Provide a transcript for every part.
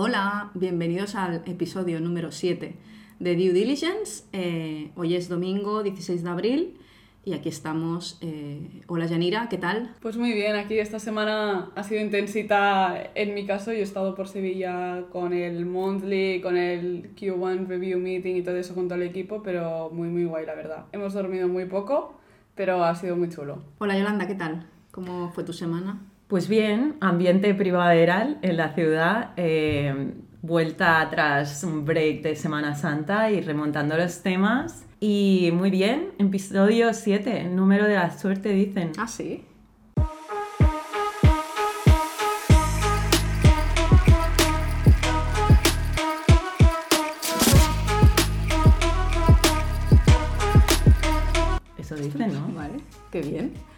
Hola, bienvenidos al episodio número 7 de Due Diligence. Eh, hoy es domingo 16 de abril y aquí estamos. eh, hola Yanira, ¿qué tal? Pues muy bien, aquí esta semana ha sido intensita en mi caso. Yo he estado por Sevilla con el Monthly, con el Q1 Review Meeting y todo eso todo el equipo, pero muy, muy guay, la verdad. Hemos dormido muy poco, pero ha sido muy chulo. Hola Yolanda, ¿qué tal? ¿Cómo fue tu semana? Pues bien, ambiente primaveral en la ciudad, eh, vuelta tras un break de Semana Santa y remontando los temas. Y muy bien, episodio 7, número de la suerte dicen. Ah, sí. Eso dicen, ¿no? Vale, qué bien.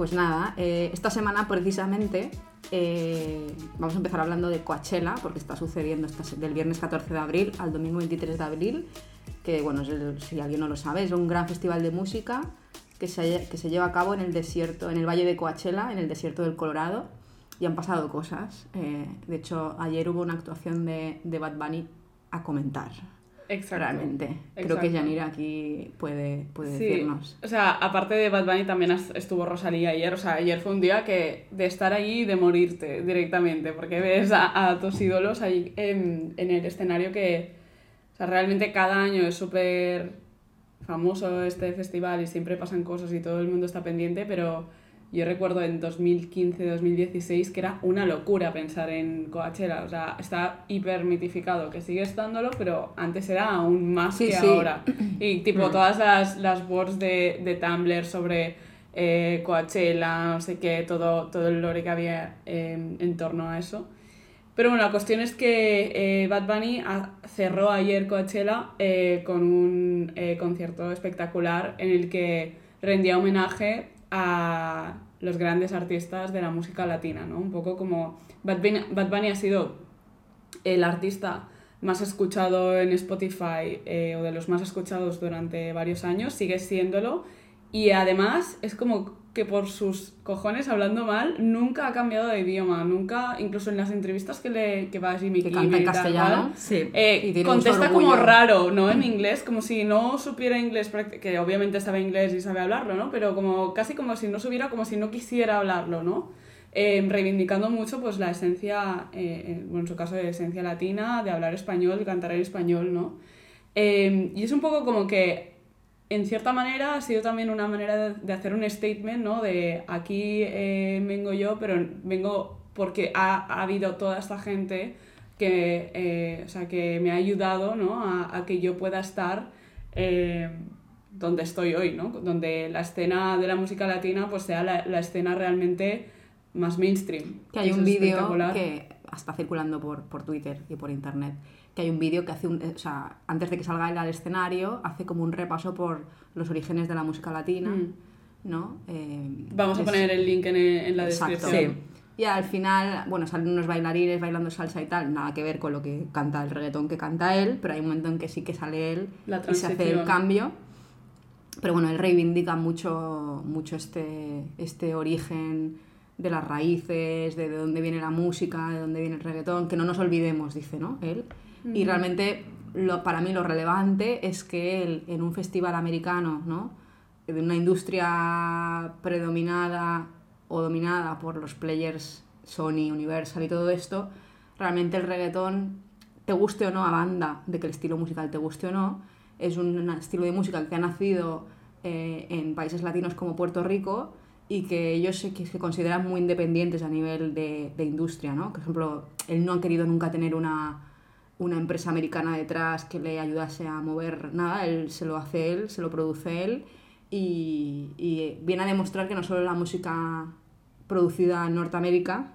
Pues nada, eh, esta semana precisamente eh, vamos a empezar hablando de Coachella, porque está sucediendo esta del viernes 14 de abril al domingo 23 de abril, que bueno, si alguien no lo sabe, es un gran festival de música que se, que se lleva a cabo en el desierto, en el valle de Coachella, en el desierto del Colorado, y han pasado cosas. Eh, de hecho, ayer hubo una actuación de Bad Bunny a comentar. Exacto. Realmente. Creo que Exacto. Yanira aquí puede, puede Sí, decirnos. o sea, aparte de Bad Bunny también estuvo Rosalía ayer, o sea, ayer fue un día que de estar allí y de morirte directamente, porque ves a, a tus ídolos ahí en, en el escenario que, o sea, realmente cada año es súper famoso este festival y siempre pasan cosas y todo el mundo está pendiente, pero yo recuerdo en 2015-2016 que era una locura pensar en Coachella, o sea, está hiper mitificado, que sigue estándolo, pero antes era aún más Sí, que sí. ahora. Y tipo todas las, las boards de, de Tumblr sobre eh, Coachella, no sé qué, todo, todo el lore que había eh, en torno a eso. Pero bueno, la cuestión es que eh, Bad Bunny a- cerró ayer Coachella eh, con un eh, concierto espectacular en el que rendía homenaje a los grandes artistas de la música latina, ¿no? Un poco como Bad Bunny, Bad Bunny ha sido el artista más escuchado en Spotify eh, o de los más escuchados durante varios años, sigue siéndolo y además es como que por sus cojones hablando mal nunca ha cambiado de idioma, nunca, incluso en las entrevistas que le que va a Jimmy Que canta en castellano. Sí. eh, Y contesta como raro, ¿no? En inglés, como si no supiera inglés, que obviamente sabe inglés y sabe hablarlo, ¿no? Pero como casi como si no supiera, como si no quisiera hablarlo, ¿no? Eh, reivindicando mucho pues la esencia, eh, eh, bueno, en su caso de esencia latina, de hablar español, de cantar en español, ¿no? Eh, y es un poco como que, en cierta manera, ha sido también una manera de, hacer un statement, ¿no? De aquí eh, vengo yo, pero vengo porque ha, ha habido toda esta gente que, eh, o sea, que me ha ayudado, ¿no? A, a que yo pueda estar eh, donde estoy hoy, ¿no? Donde la escena de la música latina pues sea la, la escena realmente más mainstream. Que hay Eso un vídeo que está circulando por, por Twitter y por internet. Que hay un vídeo que hace un. O sea, antes de que salga él al escenario, hace como un repaso por los orígenes de la música latina. Mm. ¿No? Eh, Vamos a es- poner el link en, en la Exacto. descripción. Sí. Y al final, bueno, salen unos bailarines bailando salsa y tal, nada que ver con lo que canta el reggaetón que canta él, pero hay un momento en que sí que sale él La y se hace el cambio. Pero bueno, él reivindica mucho, mucho este, este origen de las raíces, de, de dónde viene la música, de dónde viene el reggaetón, que no nos olvidemos, dice, ¿no? Él. Y realmente, lo, para mí lo relevante es que él, en un festival americano, ¿no? De una industria predominada o dominada por los players Sony, Universal y todo esto, realmente el reggaetón, te guste o no a banda, de que el estilo musical te guste o no, es un estilo de música que ha nacido eh, en países latinos como Puerto Rico y que ellos se, que se consideran muy independientes a nivel de, de industria, ¿no? Por ejemplo, él no ha querido nunca tener una, una empresa americana detrás que le ayudase a mover nada, él se lo hace él, se lo produce él y, y viene a demostrar que no solo la música producida en Norteamérica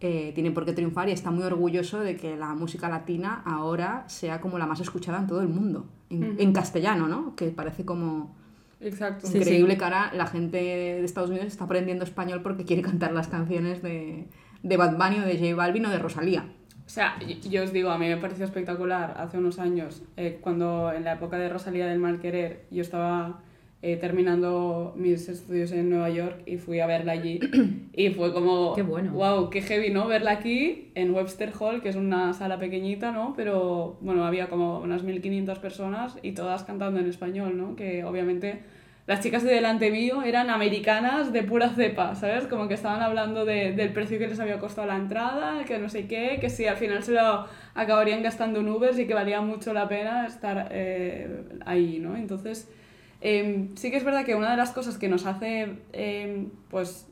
eh, tiene por qué triunfar y está muy orgulloso de que la música latina ahora sea como la más escuchada en todo el mundo, en, en castellano, ¿no? Que parece como Exacto. Sí, increíble que ahora la gente de Estados Unidos está aprendiendo español porque quiere cantar las canciones de, de Bad Bunny o de J Balvin o de Rosalía. O sea, yo os digo, a mí me pareció espectacular hace unos años, eh, cuando en la época de Rosalía del Mal Querer yo estaba eh, terminando mis estudios en Nueva York y fui a verla allí. y fue como, Qué bueno. wow, qué heavy, ¿no? Verla aquí en Webster Hall, que es una sala pequeñita, ¿no? Pero bueno, había como unas 1500 personas y todas cantando en español, ¿no? Que obviamente las chicas de delante mío eran americanas de pura cepa, ¿sabes? Como que estaban hablando de- del precio que les había costado la entrada, que no sé qué, que si al final se lo acabarían gastando en y que valía mucho la pena estar eh, ahí, ¿no? Entonces, em, sí que es verdad que una de las cosas que nos hace, em, pues,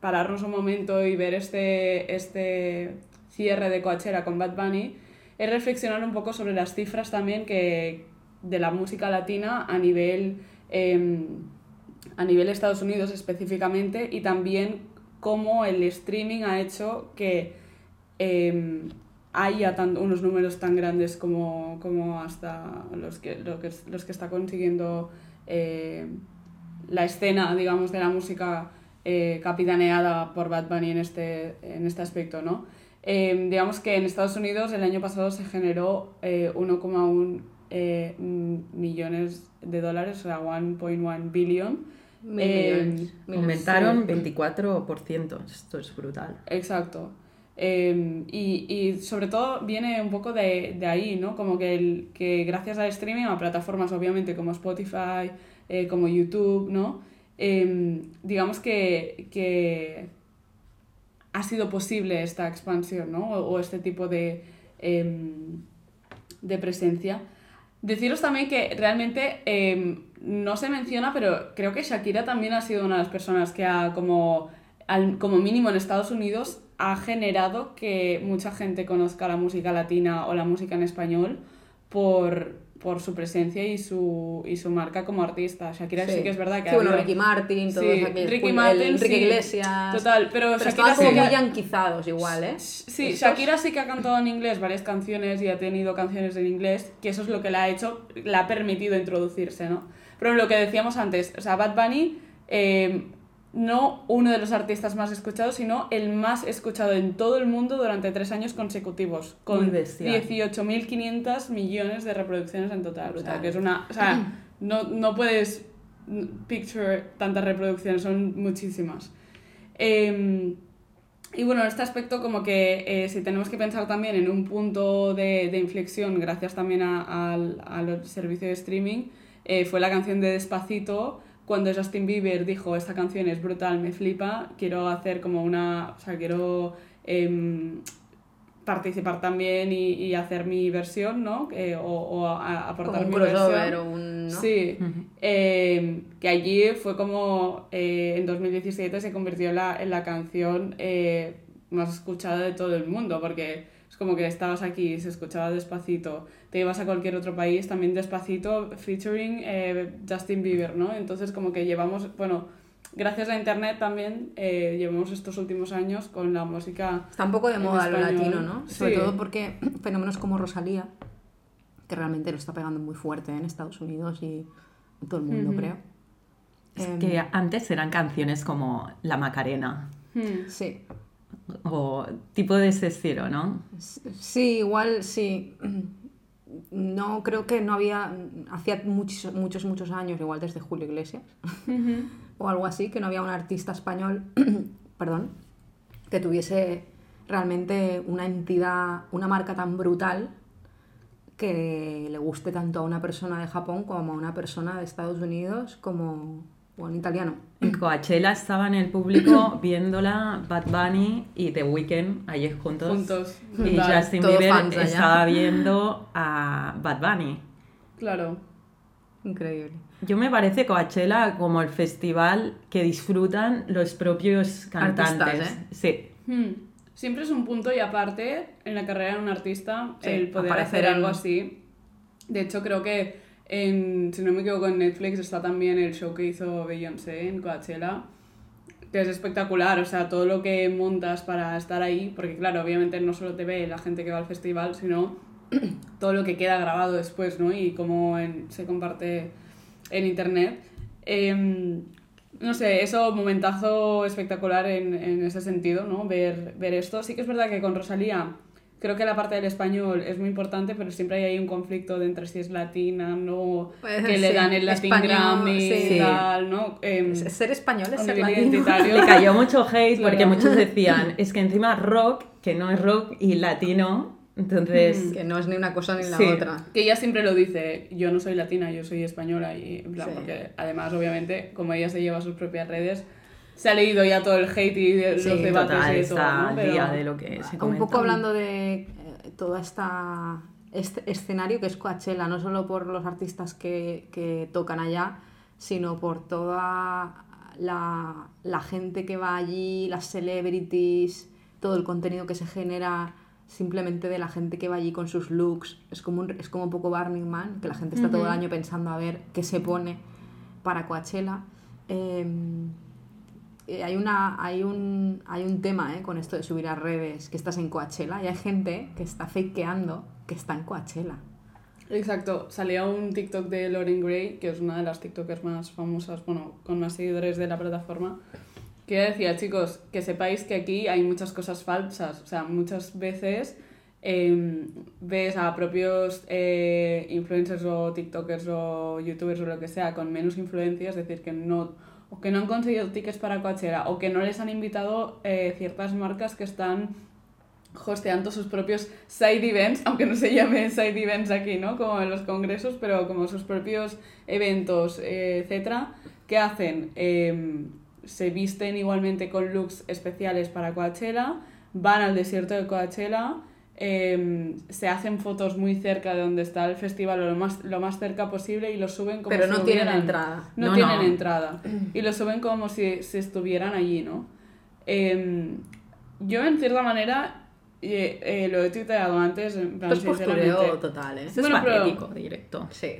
pararnos un momento y ver este, este cierre de Coachella con Bad Bunny es reflexionar un poco sobre las cifras también que de la música latina a nivel em, a nivel Estados Unidos específicamente y también cómo el streaming ha hecho que em, haya tan- unos números tan grandes como, como hasta los que, lo que, los que está consiguiendo eh, la escena, digamos, de la música eh, capitaneada por Bad Bunny en este, en este aspecto, ¿no? Eh, digamos que en Estados Unidos el año pasado se generó eh, 1,1 eh, millones de dólares, o sea, 1.1 billion. Mil Eh, Aumentaron 24%, esto es brutal. Exacto. Eh, y, y sobre todo viene un poco de, de ahí, ¿no? Como que, el, que gracias al streaming, a plataformas obviamente como Spotify, eh, como YouTube, ¿no? Eh, digamos que, que ha sido posible esta expansión, ¿no? O, o este tipo de, em, de presencia. Deciros también que realmente em, no se menciona, pero creo que Shakira también ha sido una de las personas que ha, como, al- como mínimo en Estados Unidos, ha generado que mucha gente conozca la música latina o la música en español por, por su presencia y su, y su marca como artista. Shakira sí, que es verdad que Sí, bueno, Ricky Martin, todos Sí, aquellos. Ricky el Martin, Enrique sí. Iglesias. Total, pero, Pero Shakira como muy yanquizados igual, ¿eh? Sí, Estos. Shakira sí que ha cantado en inglés varias canciones y ha tenido canciones en inglés, que eso es lo que le ha hecho, le ha permitido introducirse, ¿no? Pero lo que decíamos antes, o sea, Bad Bunny, eh, no uno de los artistas más escuchados, sino el más escuchado en todo el mundo durante tres años consecutivos, con bestial. 18.500 millones de reproducciones en total. O sea, que es una... O sea, no, no puedes picture tantas reproducciones, son muchísimas. Em, y bueno, en este aspecto como que eh, si tenemos que pensar también en un punto de, de inflexión, gracias también al servicio de streaming, eh, fue la canción de Despacito, cuando Justin Bieber dijo, esta canción es brutal, me flipa, quiero hacer como una, o sea, quiero em, participar también y, y hacer mi versión, ¿no? Eh, o, o a- aportar Como un mi versión. o un. ¿no? Sí, eh, que allí fue como eh, en 2017 se convirtió en la, en la canción eh, más escuchada de todo el mundo, porque es como que estabas aquí, se escuchaba despacito, te ibas a cualquier otro país, también despacito, featuring eh, Justin Bieber, ¿no? Entonces como que llevamos, bueno, gracias a Internet también eh, llevamos estos últimos años con la música... Está un poco de moda lo español. latino, ¿no? Sobre Sí. todo porque fenómenos como Rosalía, que realmente lo está pegando muy fuerte en Estados Unidos y en todo el mundo, Ujú. creo. Es Em, que antes eran canciones como La Macarena Hmm. Sí, o tipo de ese estilo, ¿no? Sí, igual sí. No, creo que no había, hacía muchos, muchos, muchos años, igual desde Julio Iglesias o algo así, que no había un artista español, perdón, que tuviese realmente una entidad, una marca tan brutal que le guste tanto a una persona de Japón como a una persona de Estados Unidos como o un italiano. En Coachella estaba en el público viéndola Bad Bunny y The Weeknd allí juntos. Juntos. Y. Justin Todo Bieber estaba viendo a Bad Bunny. Claro. Increíble. Yo me parece Coachella como el festival que disfrutan los propios cantantes. Artistas, Sí. Hmm. Siempre es un punto y aparte en la carrera de un artista Sí, el poder hacer en- algo así. De hecho, creo que en, si no me equivoco, en Netflix está también el show que hizo Beyoncé en Coachella, que es espectacular. O sea, todo lo que montas para estar ahí, porque claro, obviamente no solo te ve la gente que va al festival, sino todo lo que queda grabado después, ¿no? Y cómo en- se comparte en internet. Em, no sé, eso, momentazo espectacular en, en ese sentido, ¿no? Ver, ver esto. Sí que es verdad que con Rosalía creo que la parte del español es muy importante, pero siempre hay ahí un conflicto de entre si es latina, no, Pues que le sí, dan el Latin español, Grammy sí. y tal, ¿no? Em, Ser español es ser latino. identitario. Le cayó mucho hate porque Claro. muchos decían, es que encima rock, que no es rock, y latino, entonces... Que no es ni una cosa ni la Sí. otra. Que ella siempre lo dice, yo no soy latina, yo soy española y en plan, Sí. porque además obviamente como ella se lleva sus propias redes, se ha leído ya todo el hate y de- Sí, los debates Total, y está todo, ¿no? al Pero- día de lo que se Un poco hablando de eh, toda esta este escenario que es Coachella, no solo por los artistas que, que tocan allá, sino por toda la, la gente que va allí, las celebrities, todo el contenido que se genera simplemente de la gente que va allí con sus looks. Es como un, es como un poco Burning Man, que la gente está todo el año pensando a ver qué se pone para Coachella. Em, eh, hay, una, hay, un, hay un tema eh, con esto de subir a redes que estás en Coachella y hay gente que está fakeando que está en Coachella. Exacto, salía un TikTok de Lauren Gray, que es una de las TikTokers más famosas, bueno, con más seguidores de la plataforma, que decía, chicos, que sepáis que aquí hay muchas cosas falsas, o sea, muchas veces em, ves a propios eh, influencers o TikTokers o YouTubers o lo que sea con menos influencia, es decir, que no, o que no han conseguido tickets para Coachella, o que no les han invitado eh, ciertas marcas que están hosteando sus propios side events, aunque no se llame side events aquí, ¿no? Como en los congresos, pero como sus propios eventos, eh, etcétera, que hacen, Em, se visten igualmente con looks especiales para Coachella, van al desierto de Coachella, em, se hacen fotos muy cerca de donde está el festival, o lo más, lo más cerca posible, y lo suben como Pero si no tienen hubieran- entrada. No, No, tienen no. entrada. Y lo suben como si, si estuvieran allí, ¿no? Em, yo, en cierta manera, eh, eh, lo he tuiteado antes, en plan, es postureo total, ¿eh? Esto es Bueno, pero- patético, directo. Sí.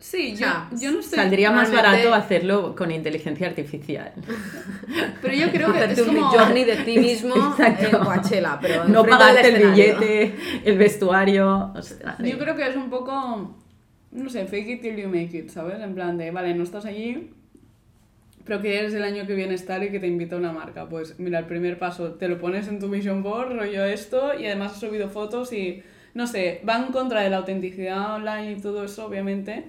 Sí, O yo, sea, yo no sé. Saldría más barato hacerlo con inteligencia artificial. Pero yo creo que es un como... journey de ti mismo Exacto. en Coachella, pero No pagarte el billete, el vestuario. Yo creo que es un poco, no sé, fake it till you make it, ¿sabes? En plan de, vale, no estás allí, pero que eres el año que viene estar y que te invita una marca. Pues mira, el primer paso, te lo pones en tu vision board, rollo esto, y además has subido fotos y, no sé, va en contra de la autenticidad online y todo eso, obviamente,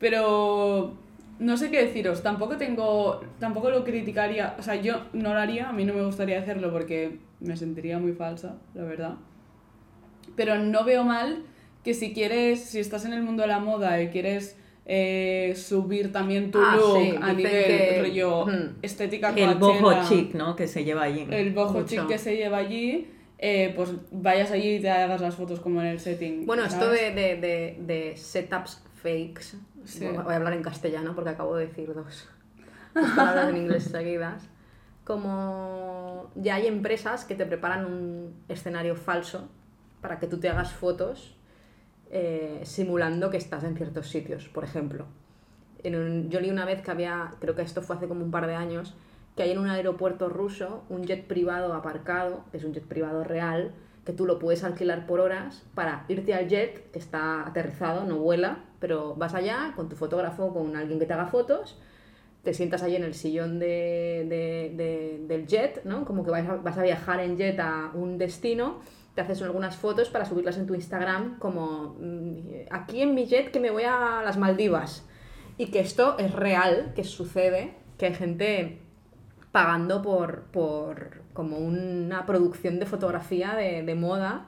pero no sé qué deciros, tampoco tengo, tampoco lo criticaría, o sea, yo no lo haría, a mí no me gustaría hacerlo porque me sentiría muy falsa, la verdad. Pero no veo mal que si quieres, si estás en el mundo de la moda y quieres eh, subir también tu Ah, look sí, a nivel que- rollo Hmm. estética El boho chic, ¿no? Que se lleva allí. el boho Mucho. chic que se lleva allí, eh, pues vayas allí y te hagas las fotos como en el setting. Bueno, esto de, de, de, de setups fakes, Sí. voy a hablar en castellano porque acabo de decir dos, dos palabras en inglés seguidas, como ya hay empresas que te preparan un escenario falso para que tú te hagas fotos eh, simulando que estás en ciertos sitios, por ejemplo. En un- yo leí una vez que había, creo que esto fue hace como un par de años, que hay en un aeropuerto ruso un jet privado aparcado, que es un jet privado real, que tú lo puedes alquilar por horas para irte al jet, está aterrizado, no vuela, pero vas allá con tu fotógrafo, con alguien que te haga fotos, te sientas ahí en el sillón de- del jet, ¿no? Como que vas a, vas a viajar en jet a un destino, te haces algunas fotos para subirlas en tu Instagram, como mm, aquí en mi jet que me voy a las Maldivas. Y que esto es real, que sucede, que hay gente pagando por, por como una producción de fotografía de, de moda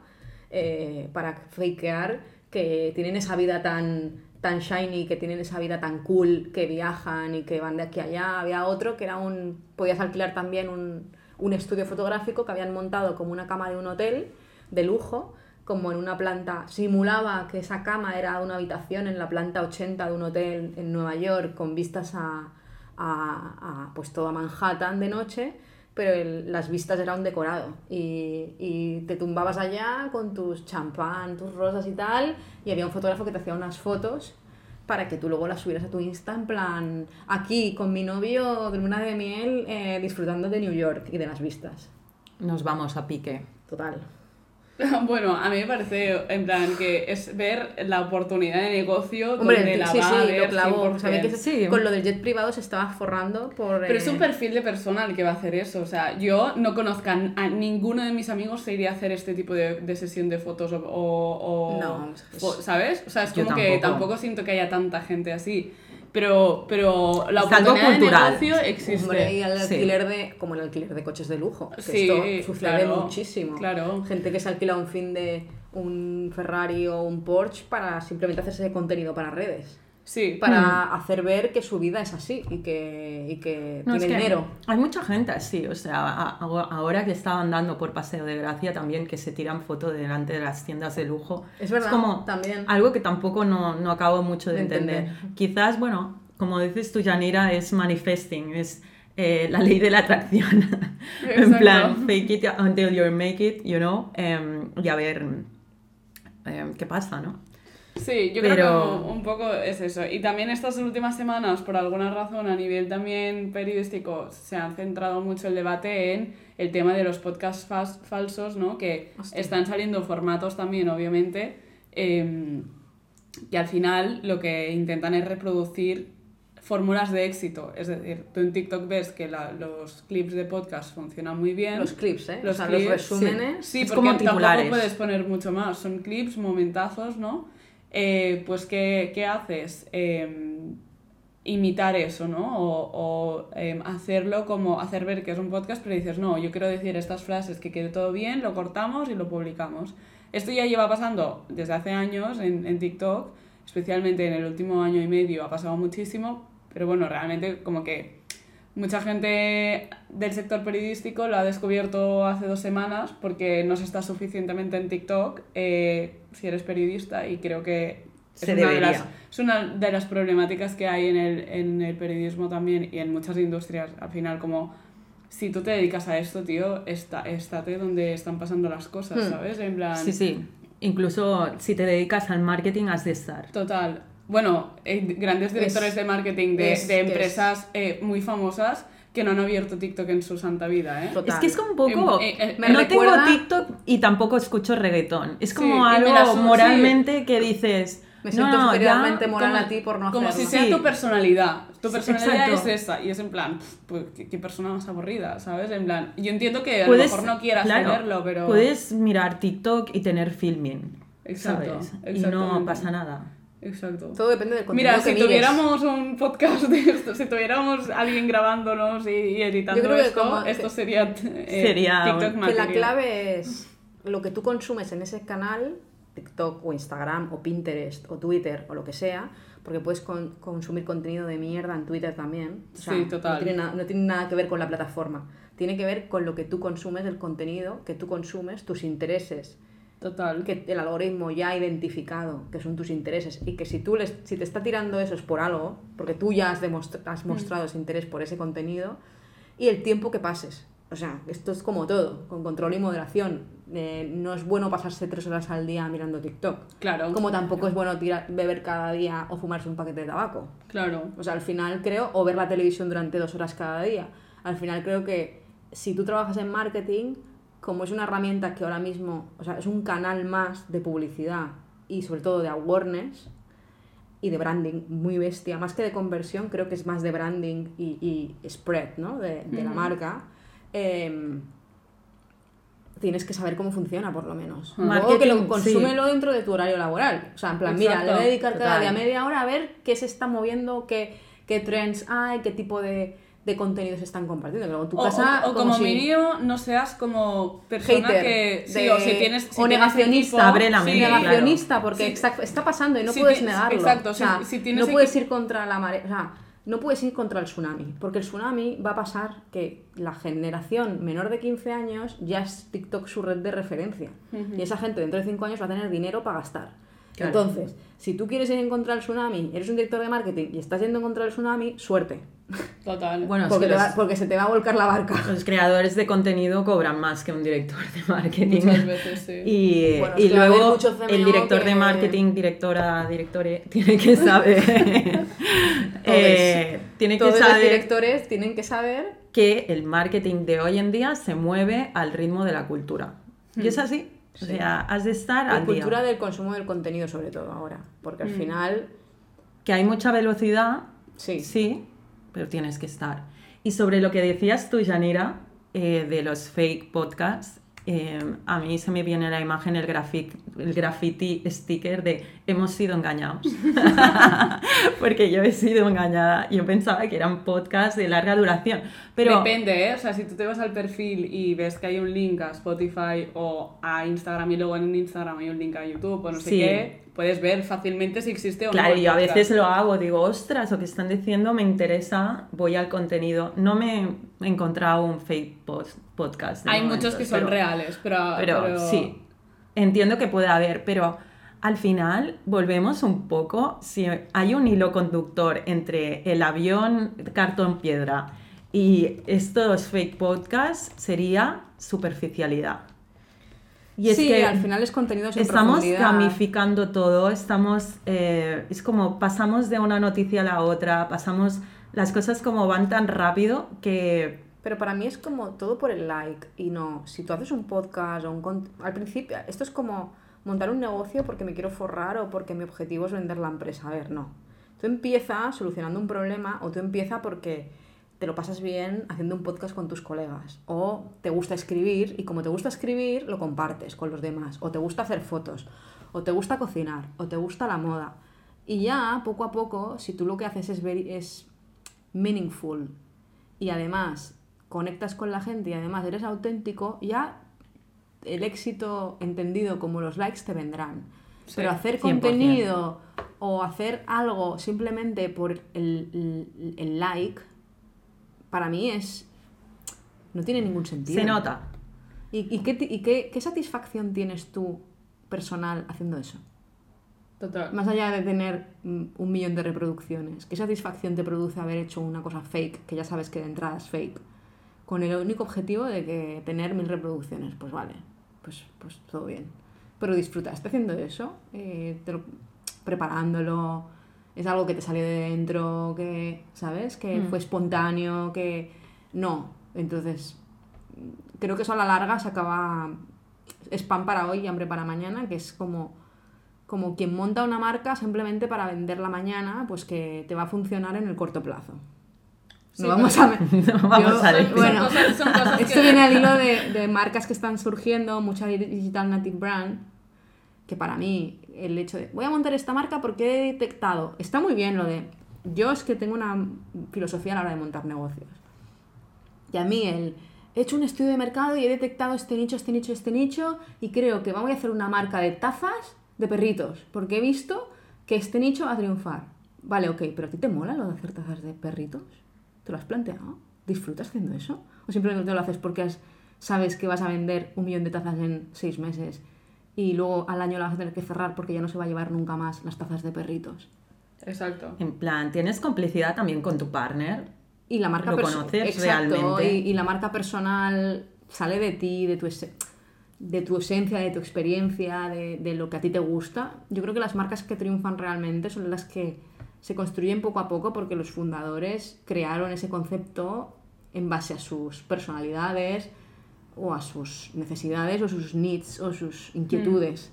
eh, para fakear que tienen esa vida tan, tan shiny, que tienen esa vida tan cool, que viajan y que van de aquí a allá. Había otro que era un... Podías alquilar también un, un estudio fotográfico que habían montado como una cama de un hotel de lujo, como en una planta, simulaba que esa cama era una habitación en la planta 80 de un hotel en Nueva York con vistas a, a, a, pues toda Manhattan de noche, pero el- las vistas era un decorado y, y te tumbabas allá con tus champán, tus rosas y tal, y había un fotógrafo que te hacía unas fotos para que tú luego las subieras a tu Insta en plan, aquí con mi novio de luna de miel eh, disfrutando de New York y de las vistas. Nos vamos a pique. Total. Bueno, a mí me parece, en plan, que es ver la oportunidad de negocio Hombre, donde la sí, va sí, a lo ver clavó. 100%. Sabía que se- Sí. con lo del jet privado se estaba forrando por... Pero es eh, un perfil de persona el que va a hacer eso. O sea, yo no conozco a, ninguno de mis amigos se iría a hacer este tipo de, de sesión de fotos o... o- o- No, ¿Sabes? O sea, es como que tampoco siento que haya tanta gente así. Pero, pero la oportunidad de cultural. negocio existe. Hombre, y el Sí. alquiler de, como el alquiler de coches de lujo. que Sí, esto sucede claro, muchísimo. claro. Gente que se alquila un fin de un Ferrari o un Porsche para simplemente hacerse contenido para redes. Sí. Para hacer ver que su vida es así y que, y que No, es tiene que dinero. Hay mucha gente así, o sea, a- a- ahora que estaba andando por Paseo de Gracia también que se tiran fotos delante de las tiendas de lujo. Es verdad, como también. algo que tampoco no, no acabo mucho de, De entender. entender. Quizás, bueno, como dices tú, Yanira, es manifesting, es eh, la ley de la atracción. en plan, fake it until you make it, you know, em, y a ver em, qué pasa, ¿no? Sí, yo Pero- creo que un poco es eso. Y también estas últimas semanas, por alguna razón, a nivel también periodístico, se ha centrado mucho el debate en el tema de los podcasts falsos, ¿no? Que Hostia. están saliendo formatos también, obviamente, eh, que al final lo que intentan es reproducir fórmulas de éxito. Es decir, tú en TikTok ves que la- los clips de podcast funcionan muy bien. Los clips, ¿eh? Los o sea, clips, los resúmenes. Sí, porque como tampoco puedes poner mucho más. Son clips, momentazos, ¿no? Eh, pues, ¿qué, qué haces? Eh, imitar eso, ¿no? O, eh, hacerlo como hacer ver que es un podcast, pero dices, no, yo quiero decir estas frases, que quede todo bien, lo cortamos y lo publicamos. Esto ya lleva pasando desde hace años en, en TikTok, especialmente en el último año y medio ha pasado muchísimo, pero bueno, realmente como que Mucha gente del sector periodístico lo ha descubierto hace dos semanas porque no se está suficientemente en TikTok eh, si eres periodista y creo que es una, de las, es una de las problemáticas que hay en el, en el periodismo también y en muchas industrias. Al final, como si tú te dedicas a esto, tío, está, estate donde están pasando las cosas, Hmm. ¿sabes? En plan... Sí, sí. Incluso si te dedicas al marketing has de estar. Total. Bueno, eh, grandes directores Es- de marketing de, es de empresas eh, muy famosas que no han abierto TikTok en su santa vida, ¿eh? Total. Es que es como un poco... Eh, eh, me no recuerda- tengo TikTok y tampoco escucho reggaetón. Es Sí, como me algo moralmente que dices... Me no, siento no, superiormente moral como- a ti por no Como hacerlo. si sea Sí. tu personalidad. Tu Sí, personalidad exacto. es esa. Y es en plan, pues, ¿qué, qué persona más aburrida, ¿sabes? En plan, yo entiendo que a Puedes, lo mejor no quieras claro, tenerlo, pero... Puedes mirar TikTok y tener filming. Exacto, ¿sabes? Y no pasa nada. Exacto. Todo depende del contenido Mira, que si mires. tuviéramos un podcast de esto, si tuviéramos alguien grabándonos y, y editando Yo creo que esto, como- esto sería, eh, Sería TikTok un- Que la clave es lo que tú consumes en ese canal, TikTok o Instagram o Pinterest o Twitter o lo que sea, porque puedes con- consumir contenido de mierda en Twitter también. O sea, Sí, total. No tiene, na- no tiene nada que ver con la plataforma. Tiene que ver con lo que tú consumes, el contenido que tú consumes, tus intereses, Total. que el algoritmo ya ha identificado que son tus intereses y que si tú les, si te está tirando eso es por algo, porque tú ya has, demostra- has mostrado ese interés por ese contenido y el tiempo que pases. O sea, esto es como todo, con control y moderación. Eh, no es bueno pasarse tres horas al día mirando TikTok. Claro. Como tampoco es bueno tirar- beber cada día o fumarse un paquete de tabaco. Claro. O sea, al final creo, o ver la televisión durante dos horas cada día. Al final creo que si tú trabajas en marketing, como es una herramienta que ahora mismo, o sea, es un canal más de publicidad y sobre todo de awareness y de branding muy bestia, más que de conversión, creo que es más de branding y, y spread, ¿no? De, de la marca. em, tienes que saber cómo funciona, por lo menos. Luego que lo sí. consúmelo dentro de tu horario laboral. O sea, en plan, mira, le voy a dedicar cada día media hora a ver qué se está moviendo, qué, qué trends hay, qué tipo de, de contenidos se están compartiendo. Que luego tu O, casa, o- o como si- mínimo no seas como persona Hater que sí, de- o si tienes si o tienes negacionista. sí, porque Sí. está, está pasando y no Si puedes ti- negarlo. exacto, o sea, si- si tienes no puedes ir contra la marea, o sea, no puedes ir contra el tsunami, porque el tsunami va a pasar que la generación menor de 15 años ya es TikTok su red de referencia. Y esa gente dentro de 5 años va a tener dinero para gastar. Claro. Entonces, si tú quieres ir en contra del tsunami, eres un director de marketing y estás yendo en contra del tsunami, suerte. Total. Bueno, Porque, va- los, se te va a volcar la barca. los creadores de contenido cobran más que un director de marketing. Muchas veces, sí. Y, Bueno, y luego el director que- de marketing, directora, directore, tiene que saber, eh, tiene que Todos los saber directores tienen que saber que el marketing de hoy en día se mueve al ritmo de la cultura. Y es así. O sea, has de estar al día. cultura del consumo del contenido sobre todo ahora, porque al Mm. final, Que hay mucha velocidad, sí, sí, pero tienes que estar. Y sobre lo que decías tú, Yanira, eh, de los fake podcasts, eh, a mí se me viene la imagen el, grafic- el graffiti sticker de hemos sido engañados. Porque yo he sido engañada. Yo pensaba que eran podcasts de larga duración. Pero Depende, ¿eh? O sea, si tú te vas al perfil y ves que hay un link a Spotify o a Instagram y luego en Instagram hay un link a YouTube o no sé Sí. qué, puedes ver fácilmente si existe o no. Claro, yo a veces lo hago, digo, ostras, lo que están diciendo me interesa, voy al contenido. No me he encontrado un fake podcast. Hay muchos que son pero- reales, pero, Pero, pero- sí, entiendo que puede haber, pero al final volvemos un poco, si hay un hilo conductor entre el avión cartón piedra y estos fake podcasts, sería superficialidad. Y es Sí, que al final es contenido sin estamos gamificando todo, estamos, eh, es como pasamos de una noticia a la otra, pasamos, las cosas como van tan rápido que Pero para mí es como todo por el like y no, si tú haces un podcast o un... Al principio, esto es como montar un negocio porque me quiero forrar o porque mi objetivo es vender la empresa. A ver, no. Tú empiezas solucionando un problema o tú empiezas porque te lo pasas bien haciendo un podcast con tus colegas. O te gusta escribir y como te gusta escribir lo compartes con los demás. O te gusta hacer fotos. O te gusta cocinar. O te gusta la moda. Y ya poco a poco si tú lo que haces es, es meaningful y además conectas con la gente y además eres auténtico, ya el éxito entendido como los likes te vendrán. Sí, Pero hacer 100%. contenido o hacer algo simplemente por el, el- el like, para mí es... no tiene ningún sentido. se nota. ¿Y, y qué, y qué- qué satisfacción tienes tú personal haciendo eso? Total. Más allá de tener mm, un millón de reproducciones, ¿qué satisfacción te produce haber hecho una cosa fake, que ya sabes que de entrada es fake, con el único objetivo de que tener mil reproducciones? Pues vale, pues, pues todo bien. Pero disfrutaste haciendo eso, Eh, te lo- preparándolo, es algo que te salió de dentro, que, ¿sabes? Que Mm. fue espontáneo, que no. Entonces, creo que eso a la larga se acaba... Es pan para hoy y hambre para mañana, que es como como quien monta una marca simplemente para venderla mañana, pues que te va a funcionar en el corto plazo. Sí, no vamos a No vamos Yo- a decir. bueno, Son cosas- son cosas esto viene al hilo de, de marcas que están surgiendo, mucha digital native brand, que para mí el hecho de voy a montar esta marca porque he detectado, está muy bien lo de yo es que tengo una filosofía a la hora de montar negocios. Y a mí el he hecho un estudio de mercado y he detectado este nicho, este nicho, este nicho y creo que voy a hacer una marca de tazas de perritos porque he visto que este nicho va a triunfar. Vale, ok, pero ¿a ti te mola lo de hacer tazas de perritos? ¿Te lo has planteado? ¿Disfrutas haciendo eso? ¿O simplemente te lo haces porque sabes que vas a vender un millón de tazas en seis meses y luego al año la vas a tener que cerrar porque ya no se va a llevar nunca más las tazas de perritos? Exacto. En plan, tienes complicidad también con tu partner. Y la marca ¿Lo perso- conoces Exacto, realmente? Y, y la marca personal sale de ti, de tu, de tu esencia, de tu experiencia, de, de lo que a ti te gusta. Yo creo que las marcas que triunfan realmente son las que se construyen poco a poco porque los fundadores crearon ese concepto en base a sus personalidades o a sus necesidades o sus needs o sus inquietudes.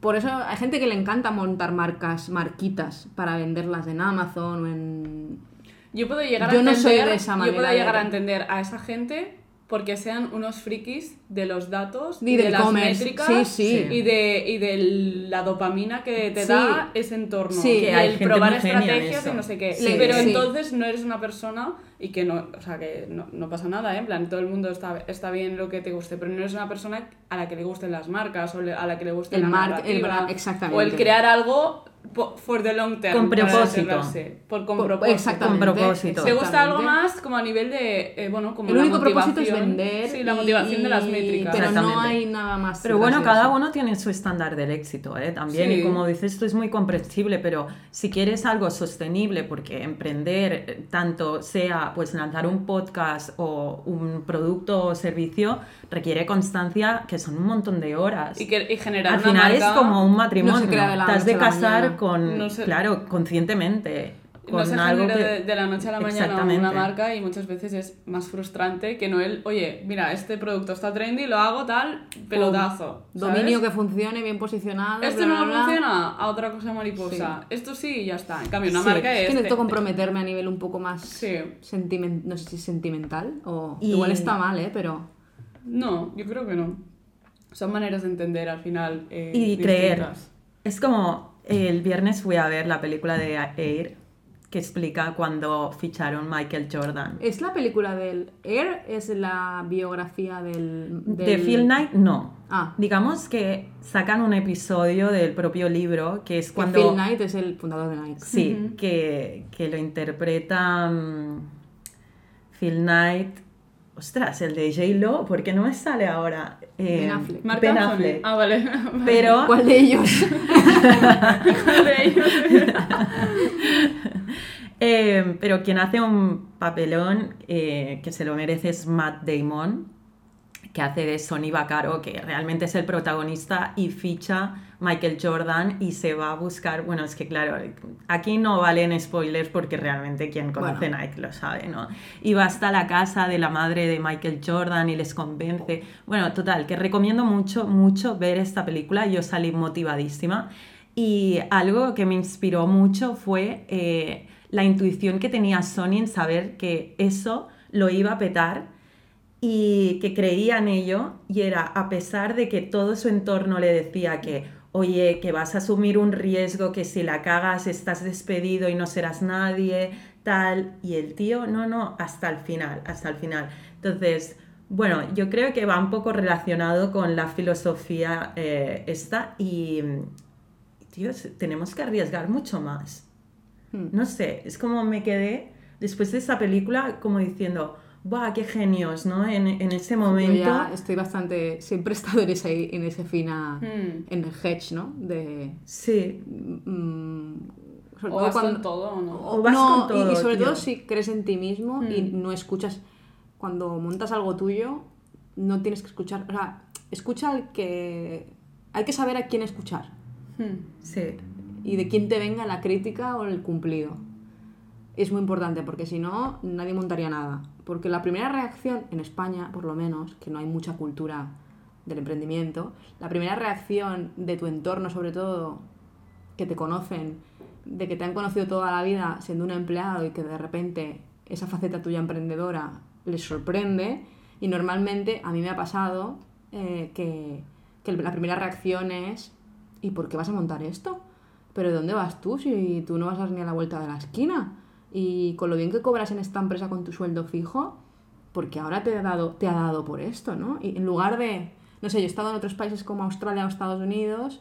Por eso hay gente que le encanta montar marcas, marquitas, para venderlas en Amazon o en Yo puedo llegar Yo a no soy entender, de esa yo manera puedo de- llegar a entender a esa gente porque sean unos frikis de los datos Y y, de las métricas Sí, sí. y de y de la dopamina que te Sí. da ese entorno que hay el gente probar estrategias y no sé qué Sí, pero sí. entonces no eres una persona y que no o sea que no, no pasa nada ¿eh? en plan todo el mundo está, está bien lo que te guste pero no eres una persona a la que le gusten las marcas o le- a la que le guste El la mar- el exactamente. o el crear algo for the long term Con propósito. por con Por- propósito exactamente, Con propósito. te gusta algo más como a nivel de, eh, bueno, como El la único propósito es vender. Sí, la y- motivación de las métricas. Pero no hay nada más. Pero bueno, cada uno tiene su estándar del éxito, ¿eh? También, Sí. y como dices, esto es muy comprensible, pero si quieres algo sostenible, porque emprender, eh, tanto sea pues lanzar un podcast o un producto o servicio, requiere constancia, que son un montón de horas. Y, que, y generar Al una final marca, es como un matrimonio. no se crea de la Te has de casar. Con, No se- claro, conscientemente. con no se algo genera que... de, de la noche a la mañana una marca y muchas veces es más frustrante que no el, oye, mira, este producto está trendy, lo hago tal, pelotazo. Dominio que funcione, bien posicionado. Esto bla, no bla, bla. funciona, a otra cosa mariposa. Esto sí y ya está. En cambio, una Sí, marca Es es... que necesito te- comprometerme a nivel un poco más Sí. sentimen- no sé si sentimental o Y- igual está mal, ¿eh? Pero No, yo creo que no. Son maneras de entender al final. eh, y creer. distintas. Es como el viernes fui a ver la película de Air que explica cuando ficharon Michael Jordan. es la película del Air, es la biografía del, De del- Phil Knight, no. Ah. Digamos que sacan un episodio del propio libro que es que cuando... Phil Knight es el fundador de Nike. Sí, que, que lo interpreta mm, Phil Knight. Ostras, el de J-Lo, ¿por qué no me sale ahora? Eh, Ben Affleck. Ben. Affleck. Ah, vale. Pero ¿Cuál de ellos? ¿Cuál de ellos? Eh, pero quien hace un papelón eh, que se lo merece es Matt Damon, que hace de Sonny Vaccaro, que realmente es el protagonista y ficha Michael Jordan y se va a buscar, bueno, es que claro, aquí no valen spoilers porque realmente quien conoce Bueno. Nike lo sabe, ¿no? Y va hasta la casa de la madre de Michael Jordan y les convence. Bueno, total, que recomiendo mucho, mucho ver esta película, yo salí motivadísima. Y algo que me inspiró mucho fue eh, la intuición que tenía Sony en saber que eso lo iba a petar y que creía en ello y era a pesar de que todo su entorno le decía que oye, que vas a asumir un riesgo, que si la cagas estás despedido y no serás nadie, tal, y el tío, no, no, hasta el final, hasta el final. Entonces, bueno, yo creo que va un poco relacionado con la filosofía eh, esta y, tío, tenemos que arriesgar mucho más. Hmm. No sé, es como me quedé después de esa película como diciendo, ¡buah, qué genios! ¿no? En, en ese Yo momento... ya estoy bastante. Siempre he estado en ese, en ese fina. Hmm. En el hedge, ¿no? De. Sí, mm, sobre O todo vas cuando- con todo o no. O vas no, con todo, y, y sobre tío. todo si crees en ti mismo y Mm. no escuchas. Cuando montas algo tuyo, no tienes que escuchar. O sea, escucha al que. Hay que saber a quién escuchar Hmm. sí. y de quién te venga la crítica o el cumplido. Es muy importante porque si no, nadie montaría nada. Porque la primera reacción, en España por lo menos, que no hay mucha cultura del emprendimiento, la primera reacción de tu entorno, sobre todo, que te conocen, de que te han conocido toda la vida siendo un empleado y que de repente esa faceta tuya emprendedora les sorprende, y normalmente a mí me ha pasado eh, que, que la primera reacción es, ¿y por qué vas a montar esto? ¿Pero de dónde vas tú si tú no vas a ni a la vuelta de la esquina? Y con lo bien que cobras en esta empresa con tu sueldo fijo, porque ahora te ha dado, te ha dado por esto, ¿no? Y en lugar de, no sé, yo he estado en otros países como Australia o Estados Unidos,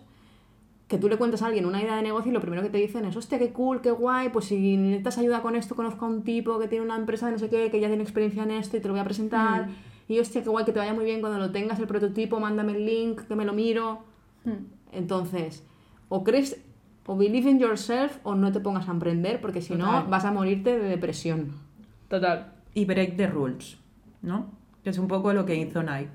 que tú le cuentas a alguien una idea de negocio y lo primero que te dicen es, hostia, qué cool, qué guay, pues si necesitas ayuda con esto, conozco a un tipo que tiene una empresa de no sé qué, que ya tiene experiencia en esto y te lo voy a presentar. Y hostia, qué guay, que te vaya muy bien cuando lo tengas el prototipo, mándame el link, que me lo miro. Hmm. Entonces, o crees, o believe in yourself, o no te pongas a emprender, porque si no, vas a morirte de depresión. Total. Y break the rules, ¿no? Que es un poco lo que hizo Nike.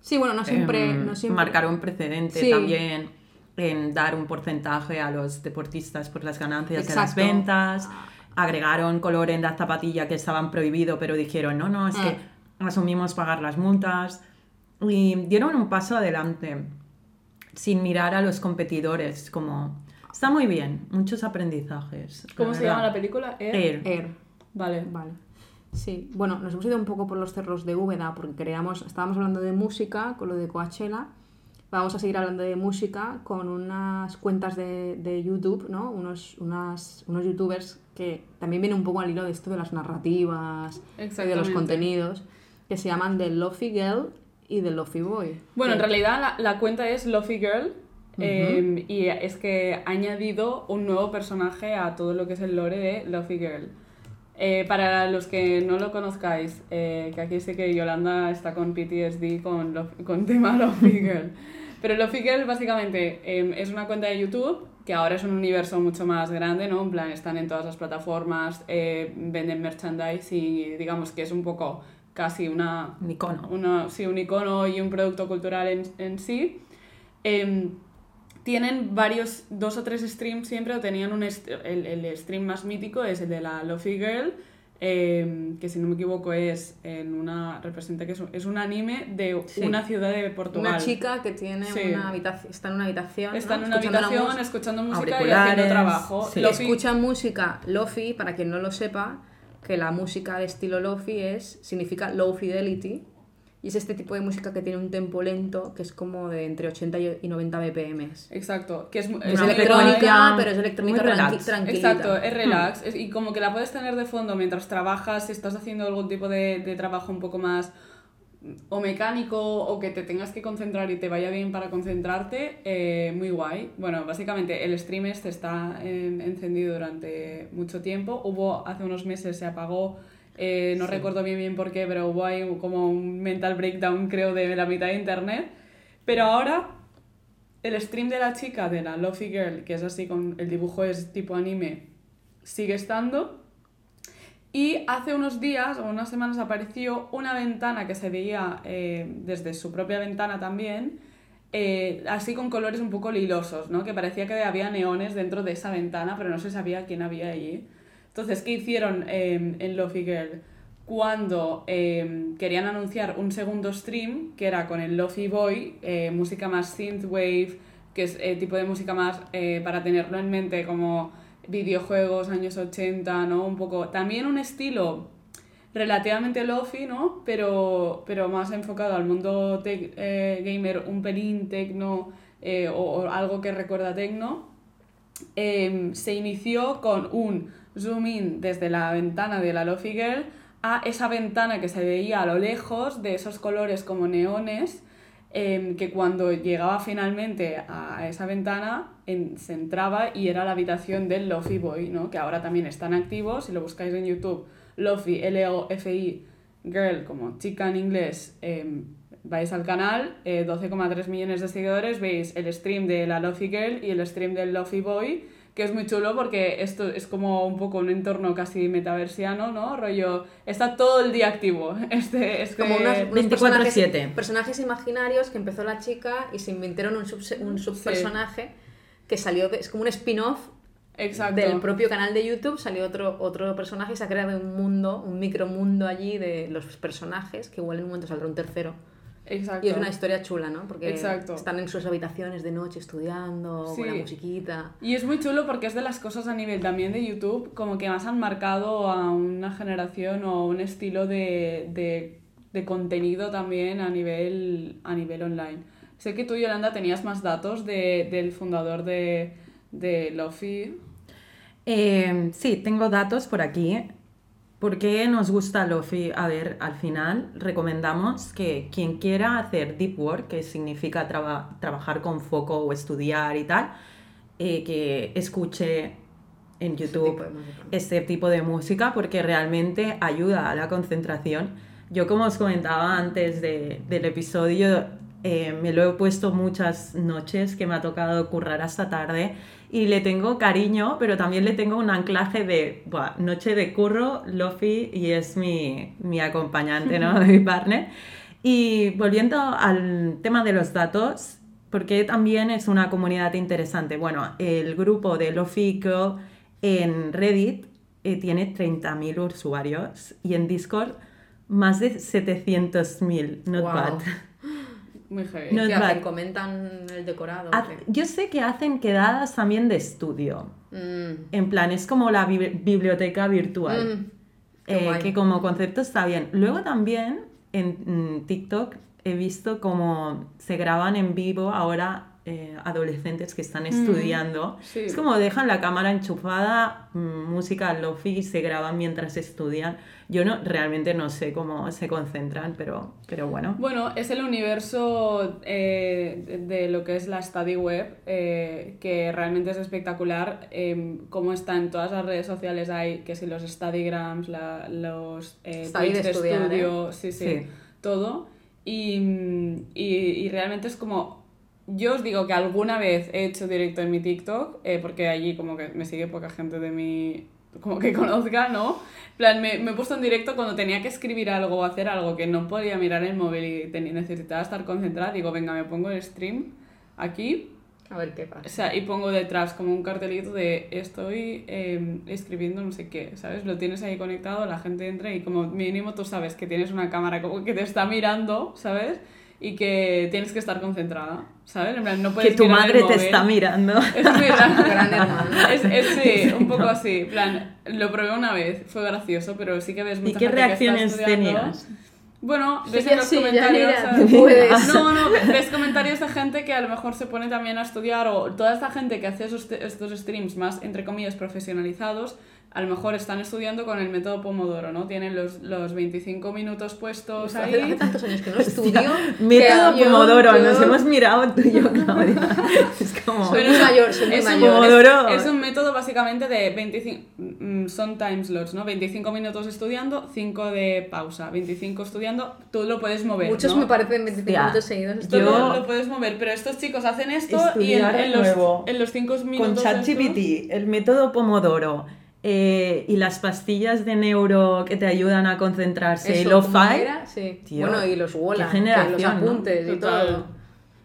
Sí, bueno, no siempre... Em, no siempre... Marcar un precedente Sí. también en dar un porcentaje a los deportistas por las ganancias de las Exacto. ventas. Agregaron color en la zapatilla que estaban prohibido, pero dijeron, no, no, es Ah. que asumimos pagar las multas. Y dieron un paso adelante sin mirar a los competidores, como... Está muy bien, muchos aprendizajes. ¿Cómo se llama la película? Air. Air. Air. Vale. Vale. Sí, bueno, nos hemos ido un poco por los cerros de Úbeda porque queríamos, estábamos hablando de música con lo de Coachella. Vamos a seguir hablando de música con unas cuentas de, de YouTube, ¿no? Unos, unas, unos youtubers que también vienen un poco al hilo de esto de las narrativas y de los contenidos, que se llaman The Lofi Girl y The Lofi Boy. Bueno, en realidad la, la cuenta es Lofi Girl. eh, y es que ha añadido un nuevo personaje a todo lo que es el lore de Lofi Girl. Eh, para los que no lo conozcáis, eh, que aquí sé que Yolanda está con PTSD con, Lof- con tema Lofi Girl. Pero Lofi Girl básicamente eh, es una cuenta de YouTube que ahora es un universo mucho más grande, ¿no? En plan, están en todas las plataformas, eh, venden merchandise y digamos que es un poco casi una Un icono. una, sí, un icono y un producto cultural en, en sí. Em, tienen varios, dos o tres streams siempre, o tenían un el, el stream más mítico es el de la Lofi Girl, eh, que si no me equivoco es en una, representa que es un, es un anime de Sí. una ciudad de Portugal. Una chica que tiene Sí. una habitación, está en una habitación, Está ¿no? en una Escuchando habitación música. escuchando música y haciendo trabajo. sí. Escucha música lofi, para quien no lo sepa, que la música de estilo lofi es, significa low fidelity, y es este tipo de música que tiene un tempo lento, que es como de entre 80 y y 90 BPMs. Exacto, que es, Es es electrónica, pero es electrónica relax. tranquilita. Exacto, es relax. es- y como que la puedes tener de fondo mientras trabajas, si estás haciendo algún tipo de, de trabajo un poco más o mecánico o que te tengas que concentrar y te vaya bien para concentrarte, eh, muy guay. Bueno, básicamente el stream este está eh, encendido durante mucho tiempo. Hubo hace unos meses, se apagó, eh, no recuerdo bien bien por qué, pero hubo ahí como un mental breakdown creo de la mitad de internet. Pero ahora el stream de la chica, de la Lofi Girl, que es así con el dibujo es tipo anime, sigue estando. Y hace unos días o unas semanas apareció una ventana que se veía eh, desde su propia ventana también, eh, así con colores un poco lilosos, ¿no? Que parecía que había neones dentro de esa ventana, pero no se sabía quién había allí. Entonces, ¿qué hicieron eh, en Lofi Girl? Cuando eh, querían anunciar un segundo stream, que era con el Lofi Boy, eh, música más synthwave, que es tipo de música más para tenerlo en mente como videojuegos años 80, ¿no? Un poco, también un estilo relativamente lofi, ¿no? Pero, pero más enfocado al mundo eh, gamer, un pelín tecno eh, o, algo que recuerda tecno. Em, se inició con un zoom in desde la ventana de la Lofi Girl a esa ventana que se veía a lo lejos de esos colores como neones em, que cuando llegaba finalmente a esa ventana en- se entraba y era la habitación del Lofi Boy, ¿no? que ahora también están activos, si lo buscáis en YouTube, Lofi, L-O-F-I, Girl, como chica en inglés, em, vais al canal, eh, 12,3 millones de seguidores, veis el stream de la Lofi Girl y el stream del Lofi Boy, que es muy chulo porque esto es como un poco un entorno casi metaversiano, ¿no? Rollo, está todo el día activo. Este, este... Como unos, unos 24/7. personajes, personajes imaginarios que empezó la chica y se inventaron un, subse- un subpersonaje que salió, es como un spin-off Exacto. del propio canal de YouTube, salió otro, otro personaje y se ha creado un mundo, un micromundo allí de los personajes, que igual en un momento saldrá un tercero. Exacto. Y es una historia chula, ¿no? Porque Exacto. están en sus habitaciones de noche estudiando, con la musiquita. Y es muy chulo porque es de las cosas a nivel también de YouTube, como que más han marcado a una generación o un estilo de, de, de contenido también a nivel, a nivel online. Sé que tú, Yolanda, tenías más datos de, del fundador de, de Lofi. Eh, sí, tengo datos por aquí. ¿Por qué nos gusta Lofi? A ver, al final recomendamos que quien quiera hacer deep work, que significa traba- trabajar con foco o estudiar y tal, eh, que escuche en YouTube tipo este tipo de música porque realmente ayuda a la concentración. Yo como os comentaba antes de- del episodio, eh, me lo he puesto muchas noches que me ha tocado currar hasta tarde y le tengo cariño, pero también le tengo un anclaje de buah, noche de curro, Lofi, y es mi, mi acompañante, ¿no? mi partner. Y volviendo al tema de los datos, porque también es una comunidad interesante. Bueno, el grupo de Lofi Girl en Reddit eh, tiene 30.000 usuarios y en Discord más de 700.000. Not Guau. bad. Muy heavy. No- ¿Qué Not hacen? ¿Comentan el decorado? Yo sé que hacen quedadas también de estudio. Mm, En plan, es como la bi- biblioteca virtual. mm, Eh, que como concepto está bien. Luego también en mm, TikTok he visto como se graban en vivo ahora eh, adolescentes que están estudiando. sí. Es como dejan la cámara enchufada, música lofi y se graban mientras estudian. Yo no realmente no sé cómo se concentran, pero, pero bueno. Bueno, es el universo eh, de, lo que es la study web, eh, que realmente es espectacular. eh, cómo está en todas las redes sociales hay, que si los studygrams, la- los eh, Study de de estudiar, estudio, sí, sí, Sí. todo. Y, y, y realmente es como... Yo os digo que alguna vez he hecho directo en mi TikTok, eh, porque allí como que me sigue poca gente de mi... como que conozca, ¿no? Plan, me, me he puesto en directo cuando tenía que escribir algo o hacer algo que no podía mirar el móvil y tenía, necesitaba estar concentrada. Digo, venga, me pongo el stream aquí A ver qué O pasa. sea, y pongo detrás como un cartelito de estoy eh, escribiendo no sé qué, ¿sabes? Lo tienes ahí conectado, la gente entra y como mínimo tú sabes que tienes una cámara como que te está mirando, ¿sabes? Y que tienes que estar concentrada, ¿sabes? En plan, no puedes Que tu madre te móvil. está mirando. Es muy. Es, es sí, un poco así. Plan, lo probé una vez, fue gracioso, pero sí que ves mucha ¿Y qué gente que está reacciones tenías? Bueno, ves Sí, en los sí, comentarios. mira, a- tú puedes. No, no, ve- ves comentarios de gente que a lo mejor se pone también a estudiar o toda esta gente que hace esos, estos streams más, entre comillas, profesionalizados, a lo mejor están estudiando con el método Pomodoro, ¿no? Tienen los, los 25 minutos puestos Hace, hace ahí. tantos años que no estudio. Método yo- Pomodoro, yo- nos hemos mirado tú y yo, Claudia. Es como... Soy muy mayor, soy muy es un, mayor. Pomodoro. es- es un método básicamente de 25, mm, son time slots, ¿no? 25 minutos estudiando, 5 de pausa, 25 estudiando, tú lo puedes mover, Muchos ¿no? me parecen 25 Hostia. minutos seguidos. Esto Yo- lo, lo puedes mover, pero estos chicos hacen esto y en, Estudiar de en los, nuevo. en los 5 Con minutos ChatGPT, el método Pomodoro eh, y las pastillas de neuro que te ayudan a concentrarse, y Eso. Sí. Tío, bueno, y los Wola, los ¿no? apuntes y Total. todo.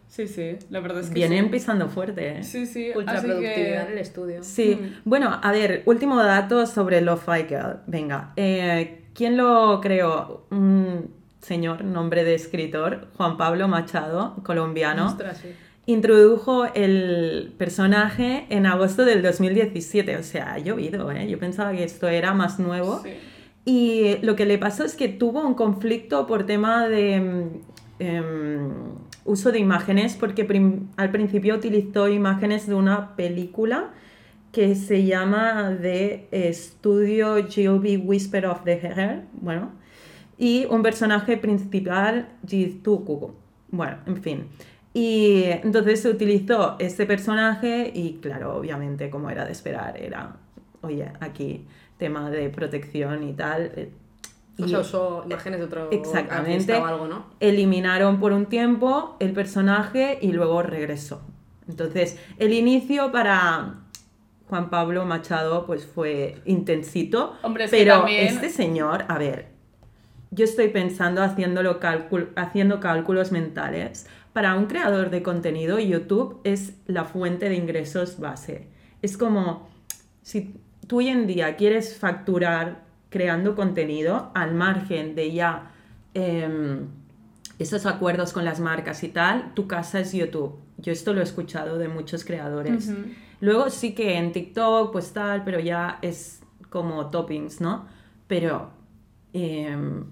Sí, sí, la verdad es que Vienen sí. pisando fuerte, ¿eh? Sí, sí, Ultra así productividad en que... el estudio. Sí, bueno, a ver, último dato sobre Lo-Fi Girl. Venga, eh, ¿quién lo creó? Un señor, nombre de escritor, Juan Pablo Machado, colombiano. Ostras, sí. Introdujo el personaje en agosto del 2017, o sea, ha llovido, ¿eh? Yo pensaba que esto era más nuevo. Sí. Y lo que le pasó es que tuvo un conflicto por tema de mm, em, uso de imágenes, porque prim- al principio utilizó imágenes de una película que se llama The Studio Gilby Whisper of the Hair, bueno, y un personaje principal, Jituku. Bueno, en fin. Y entonces se utilizó este personaje y claro, obviamente como era de esperar, era, oye, aquí tema de protección y tal. eh, O y sea, usó imágenes de otro Exactamente. o algo, ¿no? eliminaron por un tiempo el personaje y luego regresó. Entonces, el inicio para Juan Pablo Machado pues fue intensito, Hombre, es que pero también- este señor, a ver, yo estoy pensando haciéndolo cálcul- haciendo cálculos mentales. Para un creador de contenido, YouTube es la fuente de ingresos base. Es como si tú hoy en día quieres facturar creando contenido al margen de ya em, esos acuerdos con las marcas y tal, tu casa es YouTube. Yo esto lo he escuchado de muchos creadores. Luego sí que en TikTok, pues tal, pero ya es como toppings, ¿no? Pero em,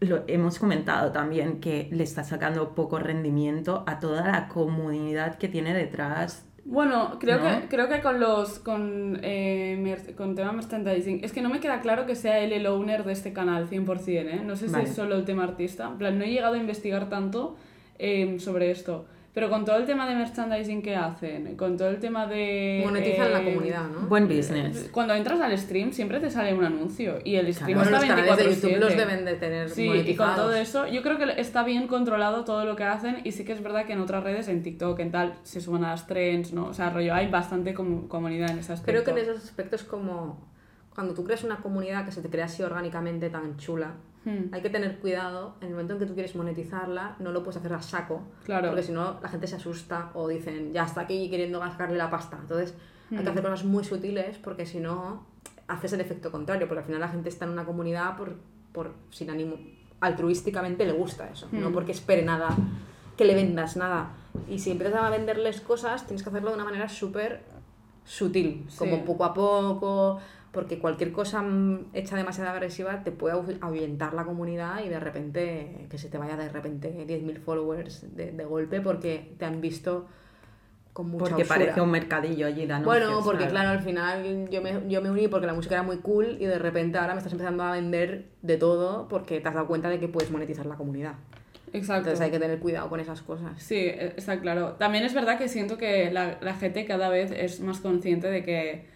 lo hemos comentado también que le está sacando poco rendimiento a toda la comunidad que tiene detrás. Bueno, creo, ¿No? que, creo que con los con, eh, con tema merchandising, es que no me queda claro que sea él el owner de este canal 100%, ¿eh? No sé si Vale. es solo el tema artista, en plan, no he llegado a investigar tanto eh, sobre esto, pero con todo el tema de merchandising que hacen, con todo el tema de... Monetizan la eh, comunidad, ¿no? Buen business. Cuando entras al stream siempre te sale un anuncio y el stream los está canales de YouTube 24/7. los deben de tener Sí, y con todo eso, yo creo que está bien controlado todo lo que hacen y sí que es verdad que en otras redes, en TikTok, en tal, se suban a las trends, ¿no? O sea, rollo, hay bastante com- comunidad en ese aspecto. Creo que en esos aspectos como cuando tú creas una comunidad que se te crea así orgánicamente tan chula, Hmm, hay que tener cuidado en el momento en que tú quieres monetizarla, no lo puedes hacer a saco, Claro. porque si no la gente se asusta o dicen, ya está aquí queriendo sacarle la pasta. Entonces hay Hmm. que hacer cosas muy sutiles porque si no haces el efecto contrario, porque al final la gente está en una comunidad por, por sin ánimo, altruísticamente le gusta eso, no Hmm. porque espere nada, que le vendas nada. Y si empiezas a venderles cosas, tienes que hacerlo de una manera súper sutil, Sí. como poco a poco, porque cualquier cosa mm, hecha demasiado agresiva te puede ahu- ahuyentar la comunidad y de repente que se te vaya de repente 10.000 followers de, de golpe porque te han visto con mucha Porque usura. parece un mercadillo allí de anuncios. Bueno, porque claro, al final yo me, yo me uní porque la música era muy cool y de repente ahora me estás empezando a vender de todo porque te has dado cuenta de que puedes monetizar la comunidad. Exacto. Entonces hay que tener cuidado con esas cosas. Sí, e- está claro. También es verdad que siento que la, la gente cada vez es más consciente de que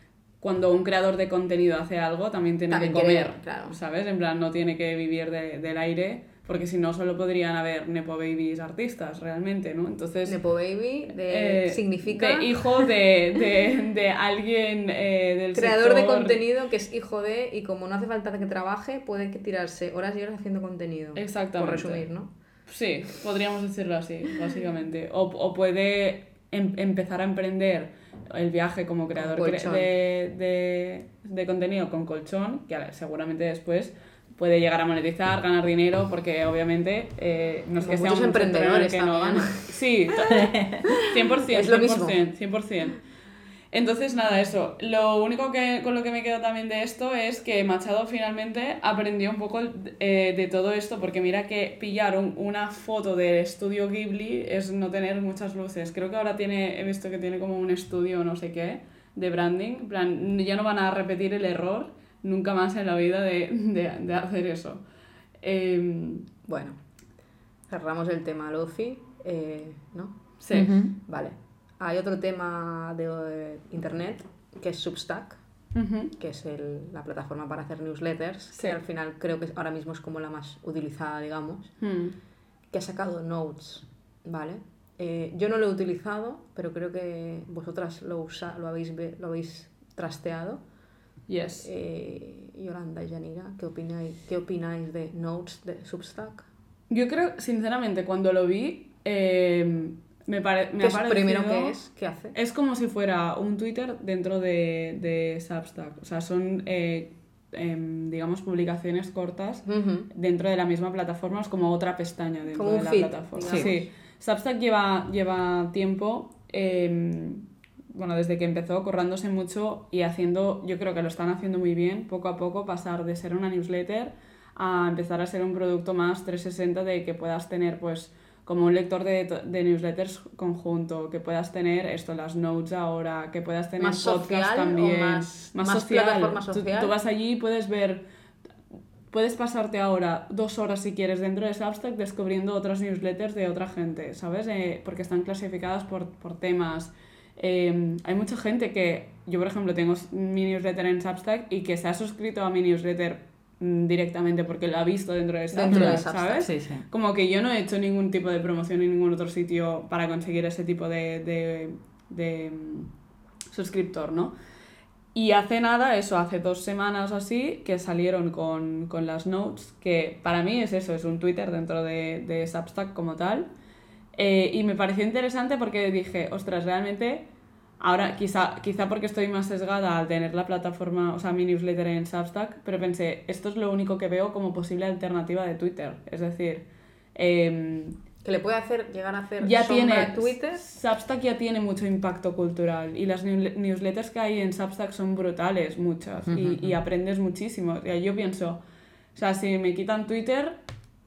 cuando un creador de contenido hace algo, también tiene También que quiere, comer, claro. ¿sabes? En plan, no tiene que vivir de- del aire, porque si no, solo podrían haber Nepo Babies artistas, realmente, ¿no? Entonces... Nepo Baby de, eh, significa De hijo de, de, de alguien eh, del creador de contenido que es hijo de y como no hace falta que trabaje, puede tirarse horas y horas haciendo contenido. Exactamente. Por resumir, ¿no? Sí, podríamos decirlo así, básicamente. O, o puede em- empezar a emprender el viaje como creador cre- de, de- de contenido con colchón, que seguramente después puede llegar a monetizar, ganar dinero, porque obviamente eh, no es que sea un emprendedores que no. Sí, 100%, Es lo mismo. 100%, 100%. Entonces, nada, eso. Lo único que con lo que me quedo también de esto es que Machado finalmente aprendió un poco eh, de todo esto, porque mira que pillar un- una foto del estudio Ghibli es no tener muchas luces. Creo que ahora tiene, he visto que tiene como un estudio no sé qué de branding. En plan, ya no van a repetir el error nunca más en la vida de, de, de hacer eso. Em, Bueno, cerramos el tema Luffy, eh, ¿no? sí. Vale. Hay otro tema de internet que es Substack, que es el- la plataforma para hacer newsletters, Sí. que al final creo que ahora mismo es como la más utilizada, digamos, Hmm. que ha sacado Notes, ¿vale? Eh, yo no lo he utilizado, pero creo que vosotras lo, usa, lo, habéis, lo habéis trasteado. Yes. Eh, Yolanda y Yanira, ¿qué opináis, ¿qué opináis de Notes de Substack? Yo creo, sinceramente, cuando lo vi, eh, me, pare- me ¿Qué ha es parecido... primero qué es? ¿Qué hace? Es como si fuera un Twitter dentro de, de Substack. O sea, son, eh, em, digamos, publicaciones cortas dentro de la misma plataforma. Es como otra pestaña dentro Como de la feed, plataforma. digamos. Sí. Substack lleva, lleva tiempo, em, bueno, desde que empezó, currándose mucho y haciendo, yo creo que lo están haciendo muy bien, poco a poco, pasar de ser una newsletter a empezar a ser un producto más 360 de que puedas tener, pues, como un lector de, de newsletters conjunto, que puedas tener esto, las notes ahora, que puedas tener ¿Más podcast social o también. más- más plataforma Tú- social? Tú, vas allí y puedes ver puedes pasarte ahora dos horas si quieres dentro de Substack descubriendo otras newsletters de otra gente, ¿sabes? Eh, porque están clasificadas por, por temas. Eh, hay mucha gente que, yo por ejemplo tengo mi newsletter en Substack y que se ha suscrito a mi newsletter directamente porque lo ha visto dentro de Substack, Dentro de ¿sabes? Sí, sí. Como que yo no he hecho ningún tipo de promoción en ningún otro sitio para conseguir ese tipo de, de, de, mm, suscriptor, ¿no? Y hace nada, eso, hace dos semanas o así, que salieron con, con las notes, que para mí es eso, es un Twitter dentro de, de Substack como tal. Eh, y me pareció interesante porque dije, ostras, realmente, ahora quizá, quizá porque estoy más sesgada al tener la plataforma, o sea, mi newsletter en Substack, pero pensé, esto es lo único que veo como posible alternativa de Twitter. Es decir, em, Que le puede hacer, llegar a hacer ya tiene a Twitter. Substack ya tiene mucho impacto cultural y las news- newsletters que hay en Substack son brutales muchas y, y aprendes muchísimo. O sea, yo pienso, o sea, si me quitan Twitter,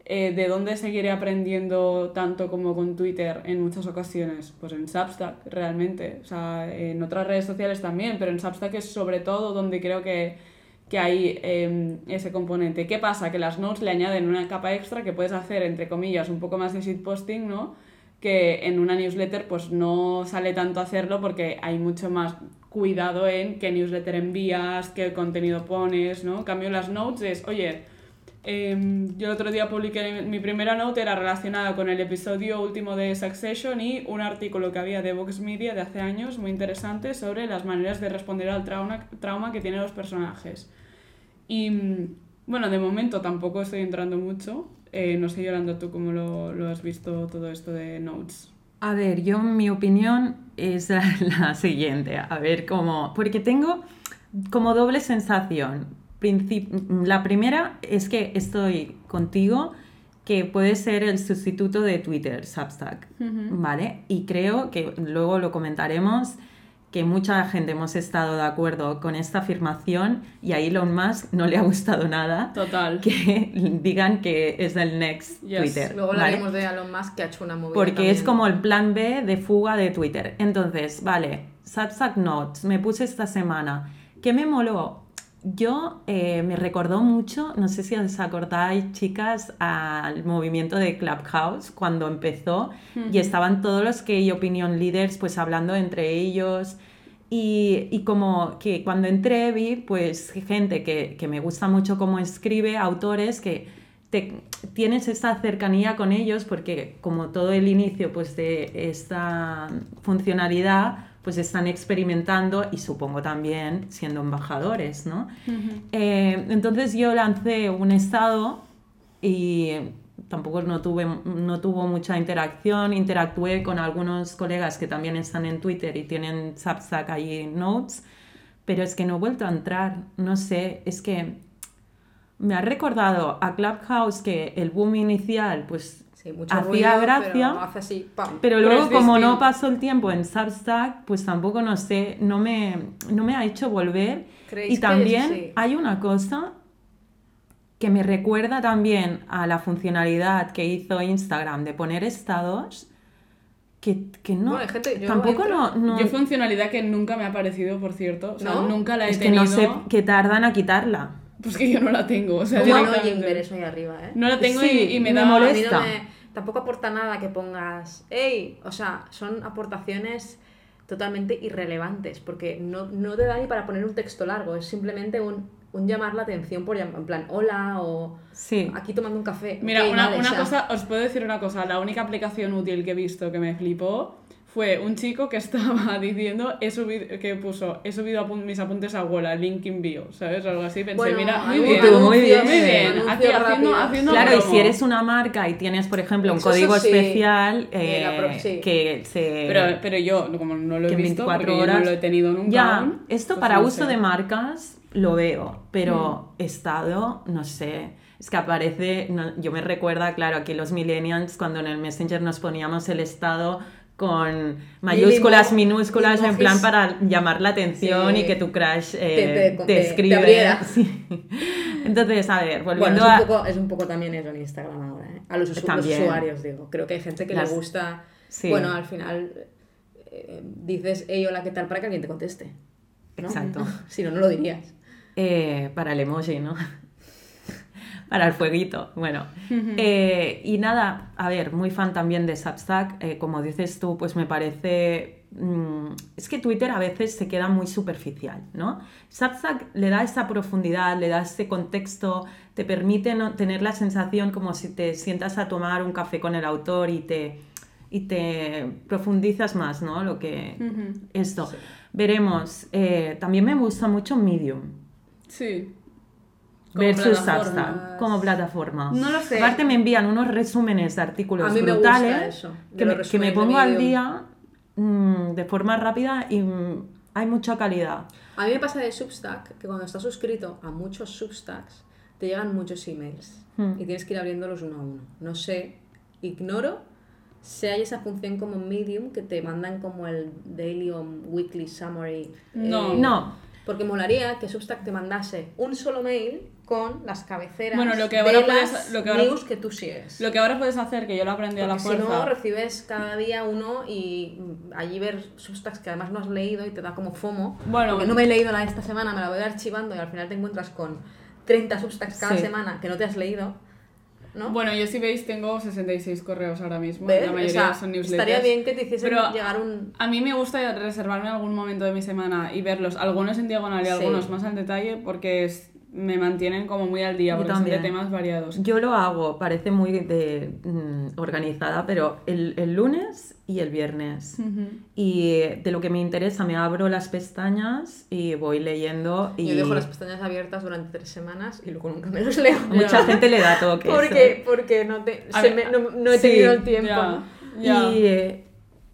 eh, ¿de dónde seguiré aprendiendo tanto como con Twitter en muchas ocasiones? Pues en Substack, realmente. O sea, en otras redes sociales también, pero en Substack es sobre todo donde creo que, que hay eh, ese componente. ¿Qué pasa? Que las notes le añaden una capa extra que puedes hacer, entre comillas, un poco más de shitposting, ¿no? Que en una newsletter pues no sale tanto hacerlo porque hay mucho más cuidado en qué newsletter envías, qué contenido pones, ¿no? En cambio las notes es, oye, Em, yo el otro día publiqué mi primera note era relacionada con el episodio último de Succession y un artículo que había de Vox Media de hace años muy interesante sobre las maneras de responder al trauma, trauma que tienen los personajes. Y mm, bueno, de momento tampoco estoy entrando mucho. Eh, no sé, Yolanda, tú cómo lo, lo has visto todo esto de notes. A ver, yo mi opinión es la siguiente. A ver cómo... Porque tengo como doble sensación. Princip- la primera es que estoy contigo que puede ser el sustituto de Twitter, Substack, ¿vale? Y creo que luego lo comentaremos que mucha gente hemos estado de acuerdo con esta afirmación y a Elon Musk no le ha gustado nada Total. que digan que es el next Yes. Twitter. Luego ¿vale? hablaremos de Elon Musk que ha hecho una movida Porque es como el plan B de fuga de Twitter. Entonces, vale, Substack Notes, me puse esta semana. ¿Qué me moló? Yo eh, me recordó mucho, no sé si os acordáis, chicas, al movimiento de Clubhouse cuando empezó y estaban todos los que opinion leaders pues hablando entre ellos. Y, y como que cuando entré vi pues gente que, que me gusta mucho cómo escribe, autores que te, tienes esta cercanía con ellos porque como todo el inicio pues de esta funcionalidad pues están experimentando y supongo también siendo embajadores, ¿no? Eh, entonces yo lancé un estado y tampoco no, tuve, no tuvo mucha interacción. Interactué con algunos colegas que también están en Twitter y tienen Substack ahí notes, pero es que no he vuelto a entrar. No sé, es que me ha recordado a Clubhouse que el boom inicial, pues Sí, mucho hacía ruido, gracia. Pero hace así, pam. Pero luego, como no pasó el tiempo en Substack, pues tampoco no sé, no me, no me ha hecho volver. ¿Creéis Y que también sí? hay una cosa que me recuerda también a la funcionalidad que hizo Instagram de poner estados, que, que no, Bueno, hay gente- yo tampoco entro- no, no- Yo funcionalidad que nunca me ha parecido, por cierto. O sea, ¿No? nunca la he es que tenido. no sé qué tardan a quitarla. Pues que yo no la tengo. O sea, ¿Cómo no directamente. Jimber eso ahí arriba, eh? No la tengo Sí, y, y me, me da molesta. A mí no Está. me- tampoco aporta nada que pongas, hey, o sea, son aportaciones totalmente irrelevantes, porque no, no te da ni para poner un texto largo, es simplemente un, un llamar la atención por en plan, hola, o Sí. aquí tomando un café. Mira, una, vale, una o sea, cosa, os puedo decir una cosa. La única aplicación útil que he visto que me flipó fue un chico que estaba diciendo he subido, que puso he subido apun- mis apuntes a Wola, link in bio, ¿sabes? Algo así. Pensé, Bueno, mira, muy bien, Tú, muy bien. muy bien. Aquí haciendo, haciendo Claro, y promo. si eres una marca y tienes, por ejemplo, un Eso código sí. especial Eh, sí. que se... Pero, pero yo, como no lo he visto, 24 porque yo horas. no lo he tenido nunca Ya, aún, esto pues para no uso sé. de marcas lo veo, pero Mm. estado, no sé. Es que aparece, no- yo me recuerda, claro, aquí los millennials, cuando en el Messenger nos poníamos el estado con mayúsculas, minúsculas, en plan para llamar la atención Sí. y que tu crush eh, Te- te- te, te- escribe. Sí. Entonces, a ver, Bueno, volviendo es a... un, poco, es un poco también eso en Instagram ahora, ¿eh? A los, usu- los También. usuarios, digo. Creo que hay gente que Las- le gusta... Sí. Bueno, al final eh, dices, hey, hola, ¿qué tal? Para que alguien te conteste. ¿no? Exacto. si no, no lo dirías. Eh, para el emoji, ¿no? Para el fueguito. Bueno, eh, y nada, a ver, muy fan también de Substack. eh, como dices tú, pues me parece. mm, es que Twitter a veces se queda muy superficial, ¿no? Substack le da esa profundidad, le da ese contexto, te permite no- tener la sensación como si te sientas a tomar un café con el autor y te, y te profundizas más, ¿no? Lo que. Esto. Veremos. Eh, también me gusta mucho Medium Sí. Versus. Substack como plataforma. No lo sé. Aparte me envían unos resúmenes de artículos A mí me gusta brutales eso, de que, me, que me pongo al día mm, de forma rápida y mm, hay mucha calidad. A mí me pasa de Substack que cuando estás suscrito a muchos Substacks te llegan muchos emails Hmm. y tienes que ir abriéndolos uno a uno. No sé, ignoro si hay esa función como Medium que te mandan como el daily o weekly summary. No. eh, No, Porque molaría que Substack te mandase un solo mail con las cabeceras Bueno, lo que de ahora las puedes- lo que ahora- news que tú sigues. Lo que ahora puedes hacer, que yo lo aprendí a la Porque si fuerza. no, recibes cada día uno y allí ver Substacks que además no has leído y te da como FOMO. Bueno. porque no me he leído la de esta semana, me la voy archivando y al final te encuentras con 30 Substacks cada Sí. semana que no te has leído. ¿no? Bueno, yo si veis tengo 66 correos ahora mismo. ¿Ves? La O mayoría sea, son newsletters. estaría bien que te hiciesen Pero llegar un... A mí me gusta reservarme algún momento de mi semana y verlos, algunos en diagonal y Sí. algunos más al detalle, porque es- me mantienen como muy al día, porque son de también. temas variados. yo lo hago, parece muy de, mm, organizada, pero el, el lunes y el viernes. Y de lo que me interesa me abro las pestañas y voy leyendo y Yo dejo las pestañas abiertas durante tres semanas y luego nunca me los leo. mucha gente le da toques. Porque, porque no, te, se me- no, no he sí, tenido el tiempo. Y, eh,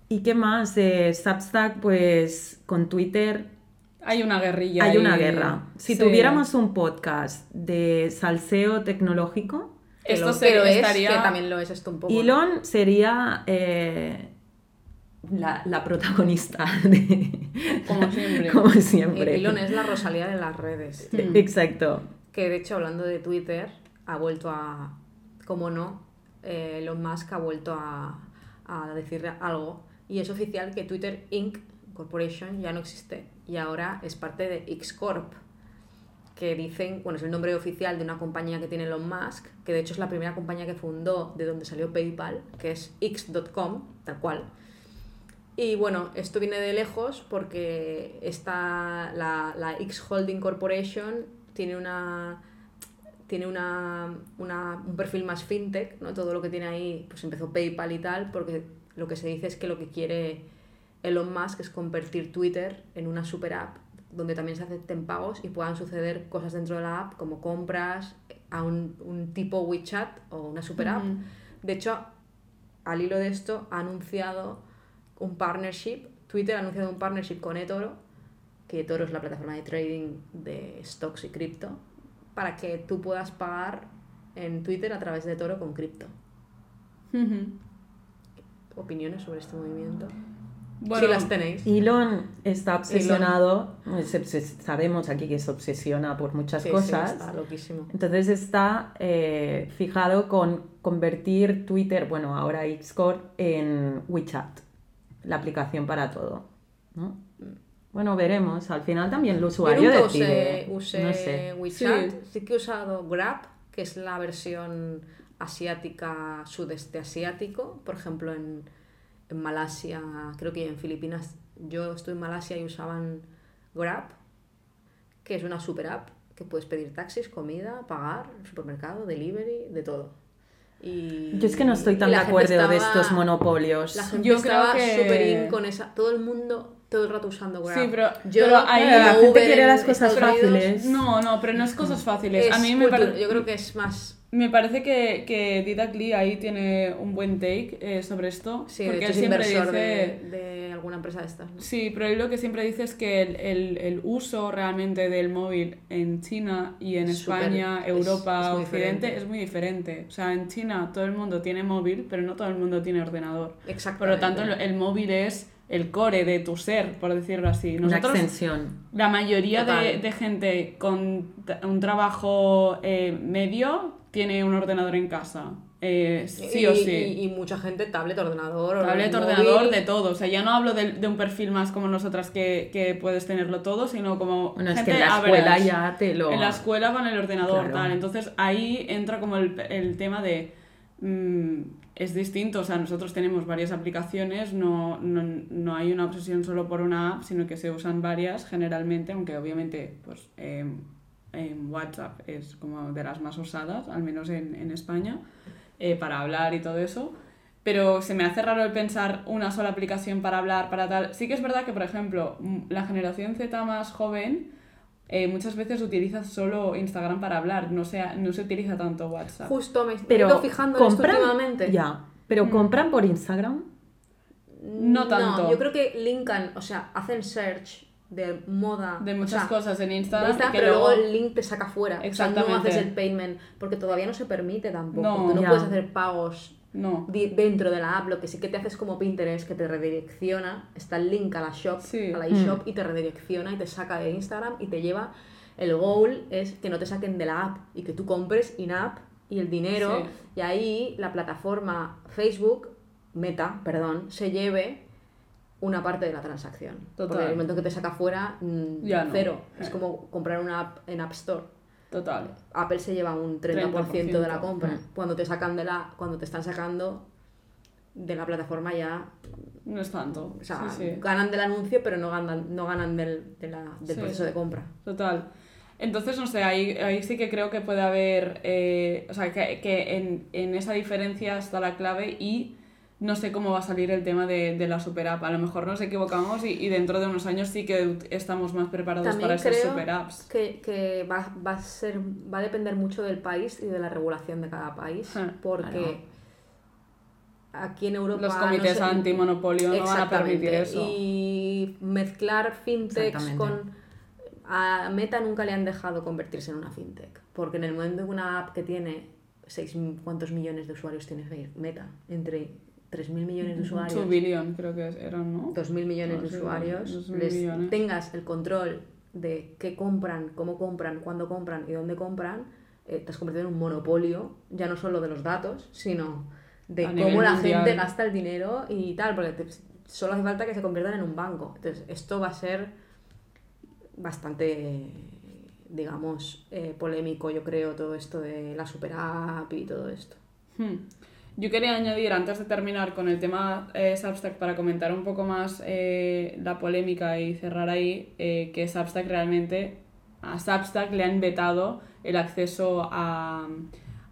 ¿Y qué más? De Substack, pues con Twitter Hay una guerrilla. hay una guerra. Si Sí. tuviéramos un podcast de salseo tecnológico, Que Esto lo- es, estaría- que también lo es esto un poco. ¿no? Elon sería eh, la, la protagonista de... Como siempre. Como siempre. Elon es la Rosalía de las redes. Mm. Exacto. Que de hecho, hablando de Twitter, ha vuelto a. Como no, eh, Elon Musk ha vuelto a, a decir algo. Y es oficial que Twitter Inc. Corporation ya no existe. Y ahora es parte de X Corp. Que dicen, bueno, es el nombre oficial de una compañía que tiene Elon Musk, que de hecho es la primera compañía que fundó de donde salió PayPal, que es X.com, tal cual. Y bueno, esto viene de lejos porque esta, la, la X Holding Corporation tiene una tiene una, una- un perfil más fintech, ¿no? Todo lo que tiene ahí, pues empezó PayPal y tal, porque lo que se dice es que lo que quiere Elon Musk es convertir Twitter en una super app donde también se acepten pagos y puedan suceder cosas dentro de la app como compras a un, un tipo WeChat o una super app. De hecho, al hilo de esto, ha anunciado un partnership, Twitter ha anunciado un partnership con eToro, que eToro es la plataforma de trading de stocks y cripto, para que tú puedas pagar en Twitter a través de eToro con cripto. ¿Opiniones sobre este movimiento? Bueno, si las tenéis. Elon está obsesionado, se- se- sabemos aquí que se obsesiona por muchas Sí, sí, cosas. está loquísimo. Entonces está eh, fijado con convertir Twitter, bueno, ahora Xcore, en WeChat, la aplicación para todo. ¿no? Bueno, veremos. Al final también el Yo usuario nunca decide. usé, usé no sé. WeChat, Sí. sí. que he usado Grab, que es la versión asiática, sudeste asiático, por ejemplo en, en Malasia, creo que en Filipinas, yo estoy en Malasia y usaban Grab, que es una super app que puedes pedir taxis, comida, pagar, supermercado, delivery, de todo. Y, Yo es que no estoy tan de acuerdo de estos monopolios. La gente Yo creo estaba que- súper in con esa, todo el mundo todo el rato usando Grab. Sí, pero- yo pero ahí la gente quiere las cosas fáciles. No, no, pero no es cosas fáciles. es a mí me, cultura, pare- yo creo que es más me parece que, que Didac Lee ahí tiene un buen take eh, sobre esto. sí, de porque hecho él es siempre dice... de, de alguna empresa de estas ¿no? Sí, pero él lo que siempre dice es que el, el- el uso realmente del móvil en China y en Es España, es- Europa, es Occidente es muy diferente. O sea, en China todo el mundo tiene móvil, pero no todo el mundo tiene ordenador. Por Exactamente. lo tanto, el, el móvil es el core de tu ser, por decirlo así. Una Nosotros, extensión. la mayoría de, de gente con un trabajo eh, medio tiene un ordenador en casa. Eh, sí y, o sí. y, y mucha gente tablet, ordenador, Tablet, móvil. ordenador, de todo. O sea, ya no hablo de, de un perfil más como nosotras que, que puedes tenerlo todo, sino como. Bueno, es gente que en la average. escuela ya te lo... En la escuela con el ordenador, Claro. tal. Entonces ahí entra como el, el tema de. mm, es distinto, o sea, nosotros tenemos varias aplicaciones, no, no, no hay una obsesión solo por una app, sino que se usan varias generalmente, aunque obviamente pues em, em, WhatsApp es como de las más usadas, al menos en, en España, eh, para hablar y todo eso. Pero se me hace raro el pensar una sola aplicación para hablar, para tal. Sí que es verdad que, por ejemplo, mm, la generación Z más joven eh, muchas veces utiliza solo Instagram para hablar, no se, no se utiliza tanto WhatsApp. Justo me Pero estoy fijando en esto compran... últimamente. Ya, pero compran por Instagram. No tanto. yo creo que linkan, o sea, hacen search de moda. de o muchas sea, cosas en de Instagram, Instagram, y que pero luego... luego- el link te saca fuera. O sea, no Exactamente. haces el payment, porque todavía no se permite tampoco. No. Tú no puedes hacer pagos No. dentro de la app. Lo que sí que te haces como Pinterest, que te redirecciona, está el link a la shop, Sí. a la Mm. eShop, y te redirecciona y te saca de Instagram y te lleva. El goal es que no te saquen de la app y que tú compres in-app y el dinero, Sí. y ahí la plataforma Facebook, Meta, perdón, se lleve una parte de la transacción. Total. Porque en el momento que te saca fuera, mm, Ya no. cero. Es Eh. como comprar una app en App Store. Total. Apple se lleva un 30%, de la 30%. compra. Mm. Cuando te sacan de la cuando te están sacando de la plataforma ya, No es tanto. o sea, sí, sí. ganan del anuncio, pero no ganan no ganan del, de la- del Sí. proceso de compra. Total. Entonces, no sé, ahí, ahí sí que creo que puede haber, eh, o sea, que, que en, en esa diferencia está la clave y no sé cómo va a salir el tema de, de la super app. A lo mejor nos equivocamos y, y dentro de unos años sí que estamos más preparados También para esas super apps. que, que va, va a ser va a depender mucho del país y de la regulación de cada país, Ah, porque aquí en Europa Los no comités sé- antimonopolio no van a permitir eso. Y mezclar fintechs con... A Meta nunca le han dejado convertirse en una fintech, porque en el momento que una app que tiene seis, ¿cuántos millones de usuarios tiene? Meta? Entre 3.000 millones de usuarios, 2 billion creo que eran, ¿no? 2.000 millones No de sé, usuarios, 2.000 les millones. tengas el control de qué compran, cómo compran, cuándo compran y dónde compran, eh, te has convertido en un monopolio, ya no solo de los datos, sino de A cómo la mundial. gente gasta el dinero y tal, porque te- solo hace falta que se conviertan en un banco. Entonces, esto va a ser bastante, digamos, eh, polémico, yo creo, todo esto de la super app y todo esto. Hmm. Yo quería añadir, antes de terminar con el tema eh, Substack, para comentar un poco más eh, la polémica y cerrar ahí, eh, que Substack realmente, a Substack le han vetado el acceso a,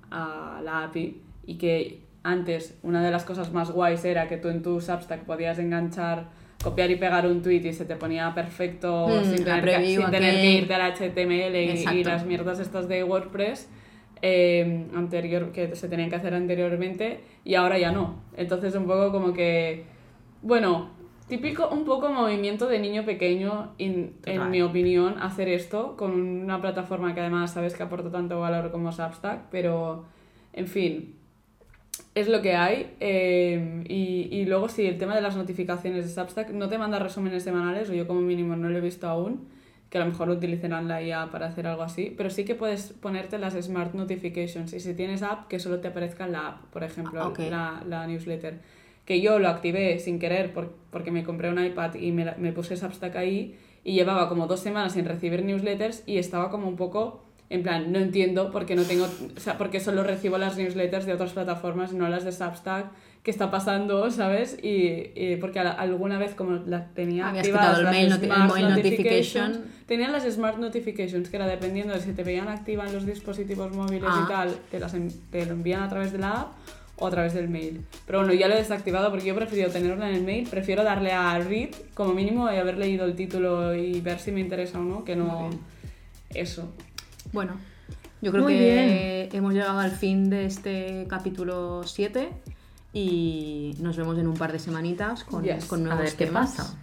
a la API y que antes una de las cosas más guays era que tú en tu Substack podías enganchar copiar y pegar un tweet y se te ponía perfecto Mm, sin, tener que, preview, sin tener aquel. que irte al HTML y- las mierdas estas de WordPress eh, anterior, que se tenían que hacer anteriormente y ahora ya no. Entonces un poco como que, bueno, típico un poco movimiento de niño pequeño, in- en mi opinión, hacer esto con una plataforma que además sabes que aporta tanto valor como Substack, pero en fin, es lo que hay. eh, y, y luego sí, el tema de las notificaciones de Substack no te manda resúmenes semanales, o yo como mínimo no lo he visto aún, que a lo mejor utilizarán la IA para hacer algo así, pero sí que puedes ponerte las Smart Notifications y si tienes app, que solo te aparezca en la app, por ejemplo, Ah, la, la newsletter. Que yo lo activé sin querer por- porque me compré un iPad y me, me puse Substack ahí y llevaba como dos semanas sin recibir newsletters y estaba como un poco en plan, no entiendo por qué no tengo, o sea, porque solo recibo las newsletters de otras plataformas, no las de Substack, qué está pasando, ¿sabes? Y, y porque a la- alguna vez como la tenía Habías activadas quitado el las mail noti- el Smart mail Notifications, notification. tenían las Smart Notifications, que era dependiendo de si te veían activa en los dispositivos móviles Ah. y tal, te, las en- te lo envían a través de la app o a través del mail. Pero bueno, ya lo he desactivado porque yo prefiero tenerla en el mail, prefiero darle a read como mínimo y haber leído el título y ver si me interesa o no, que no eso. Bueno, yo creo Muy que hemos llegado al fin de este capítulo 7 y nos vemos en un par de semanitas con, Yes. con A nuevos ver qué pasa.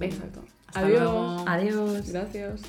Exacto. Hasta Adiós. luego. Adiós. Gracias.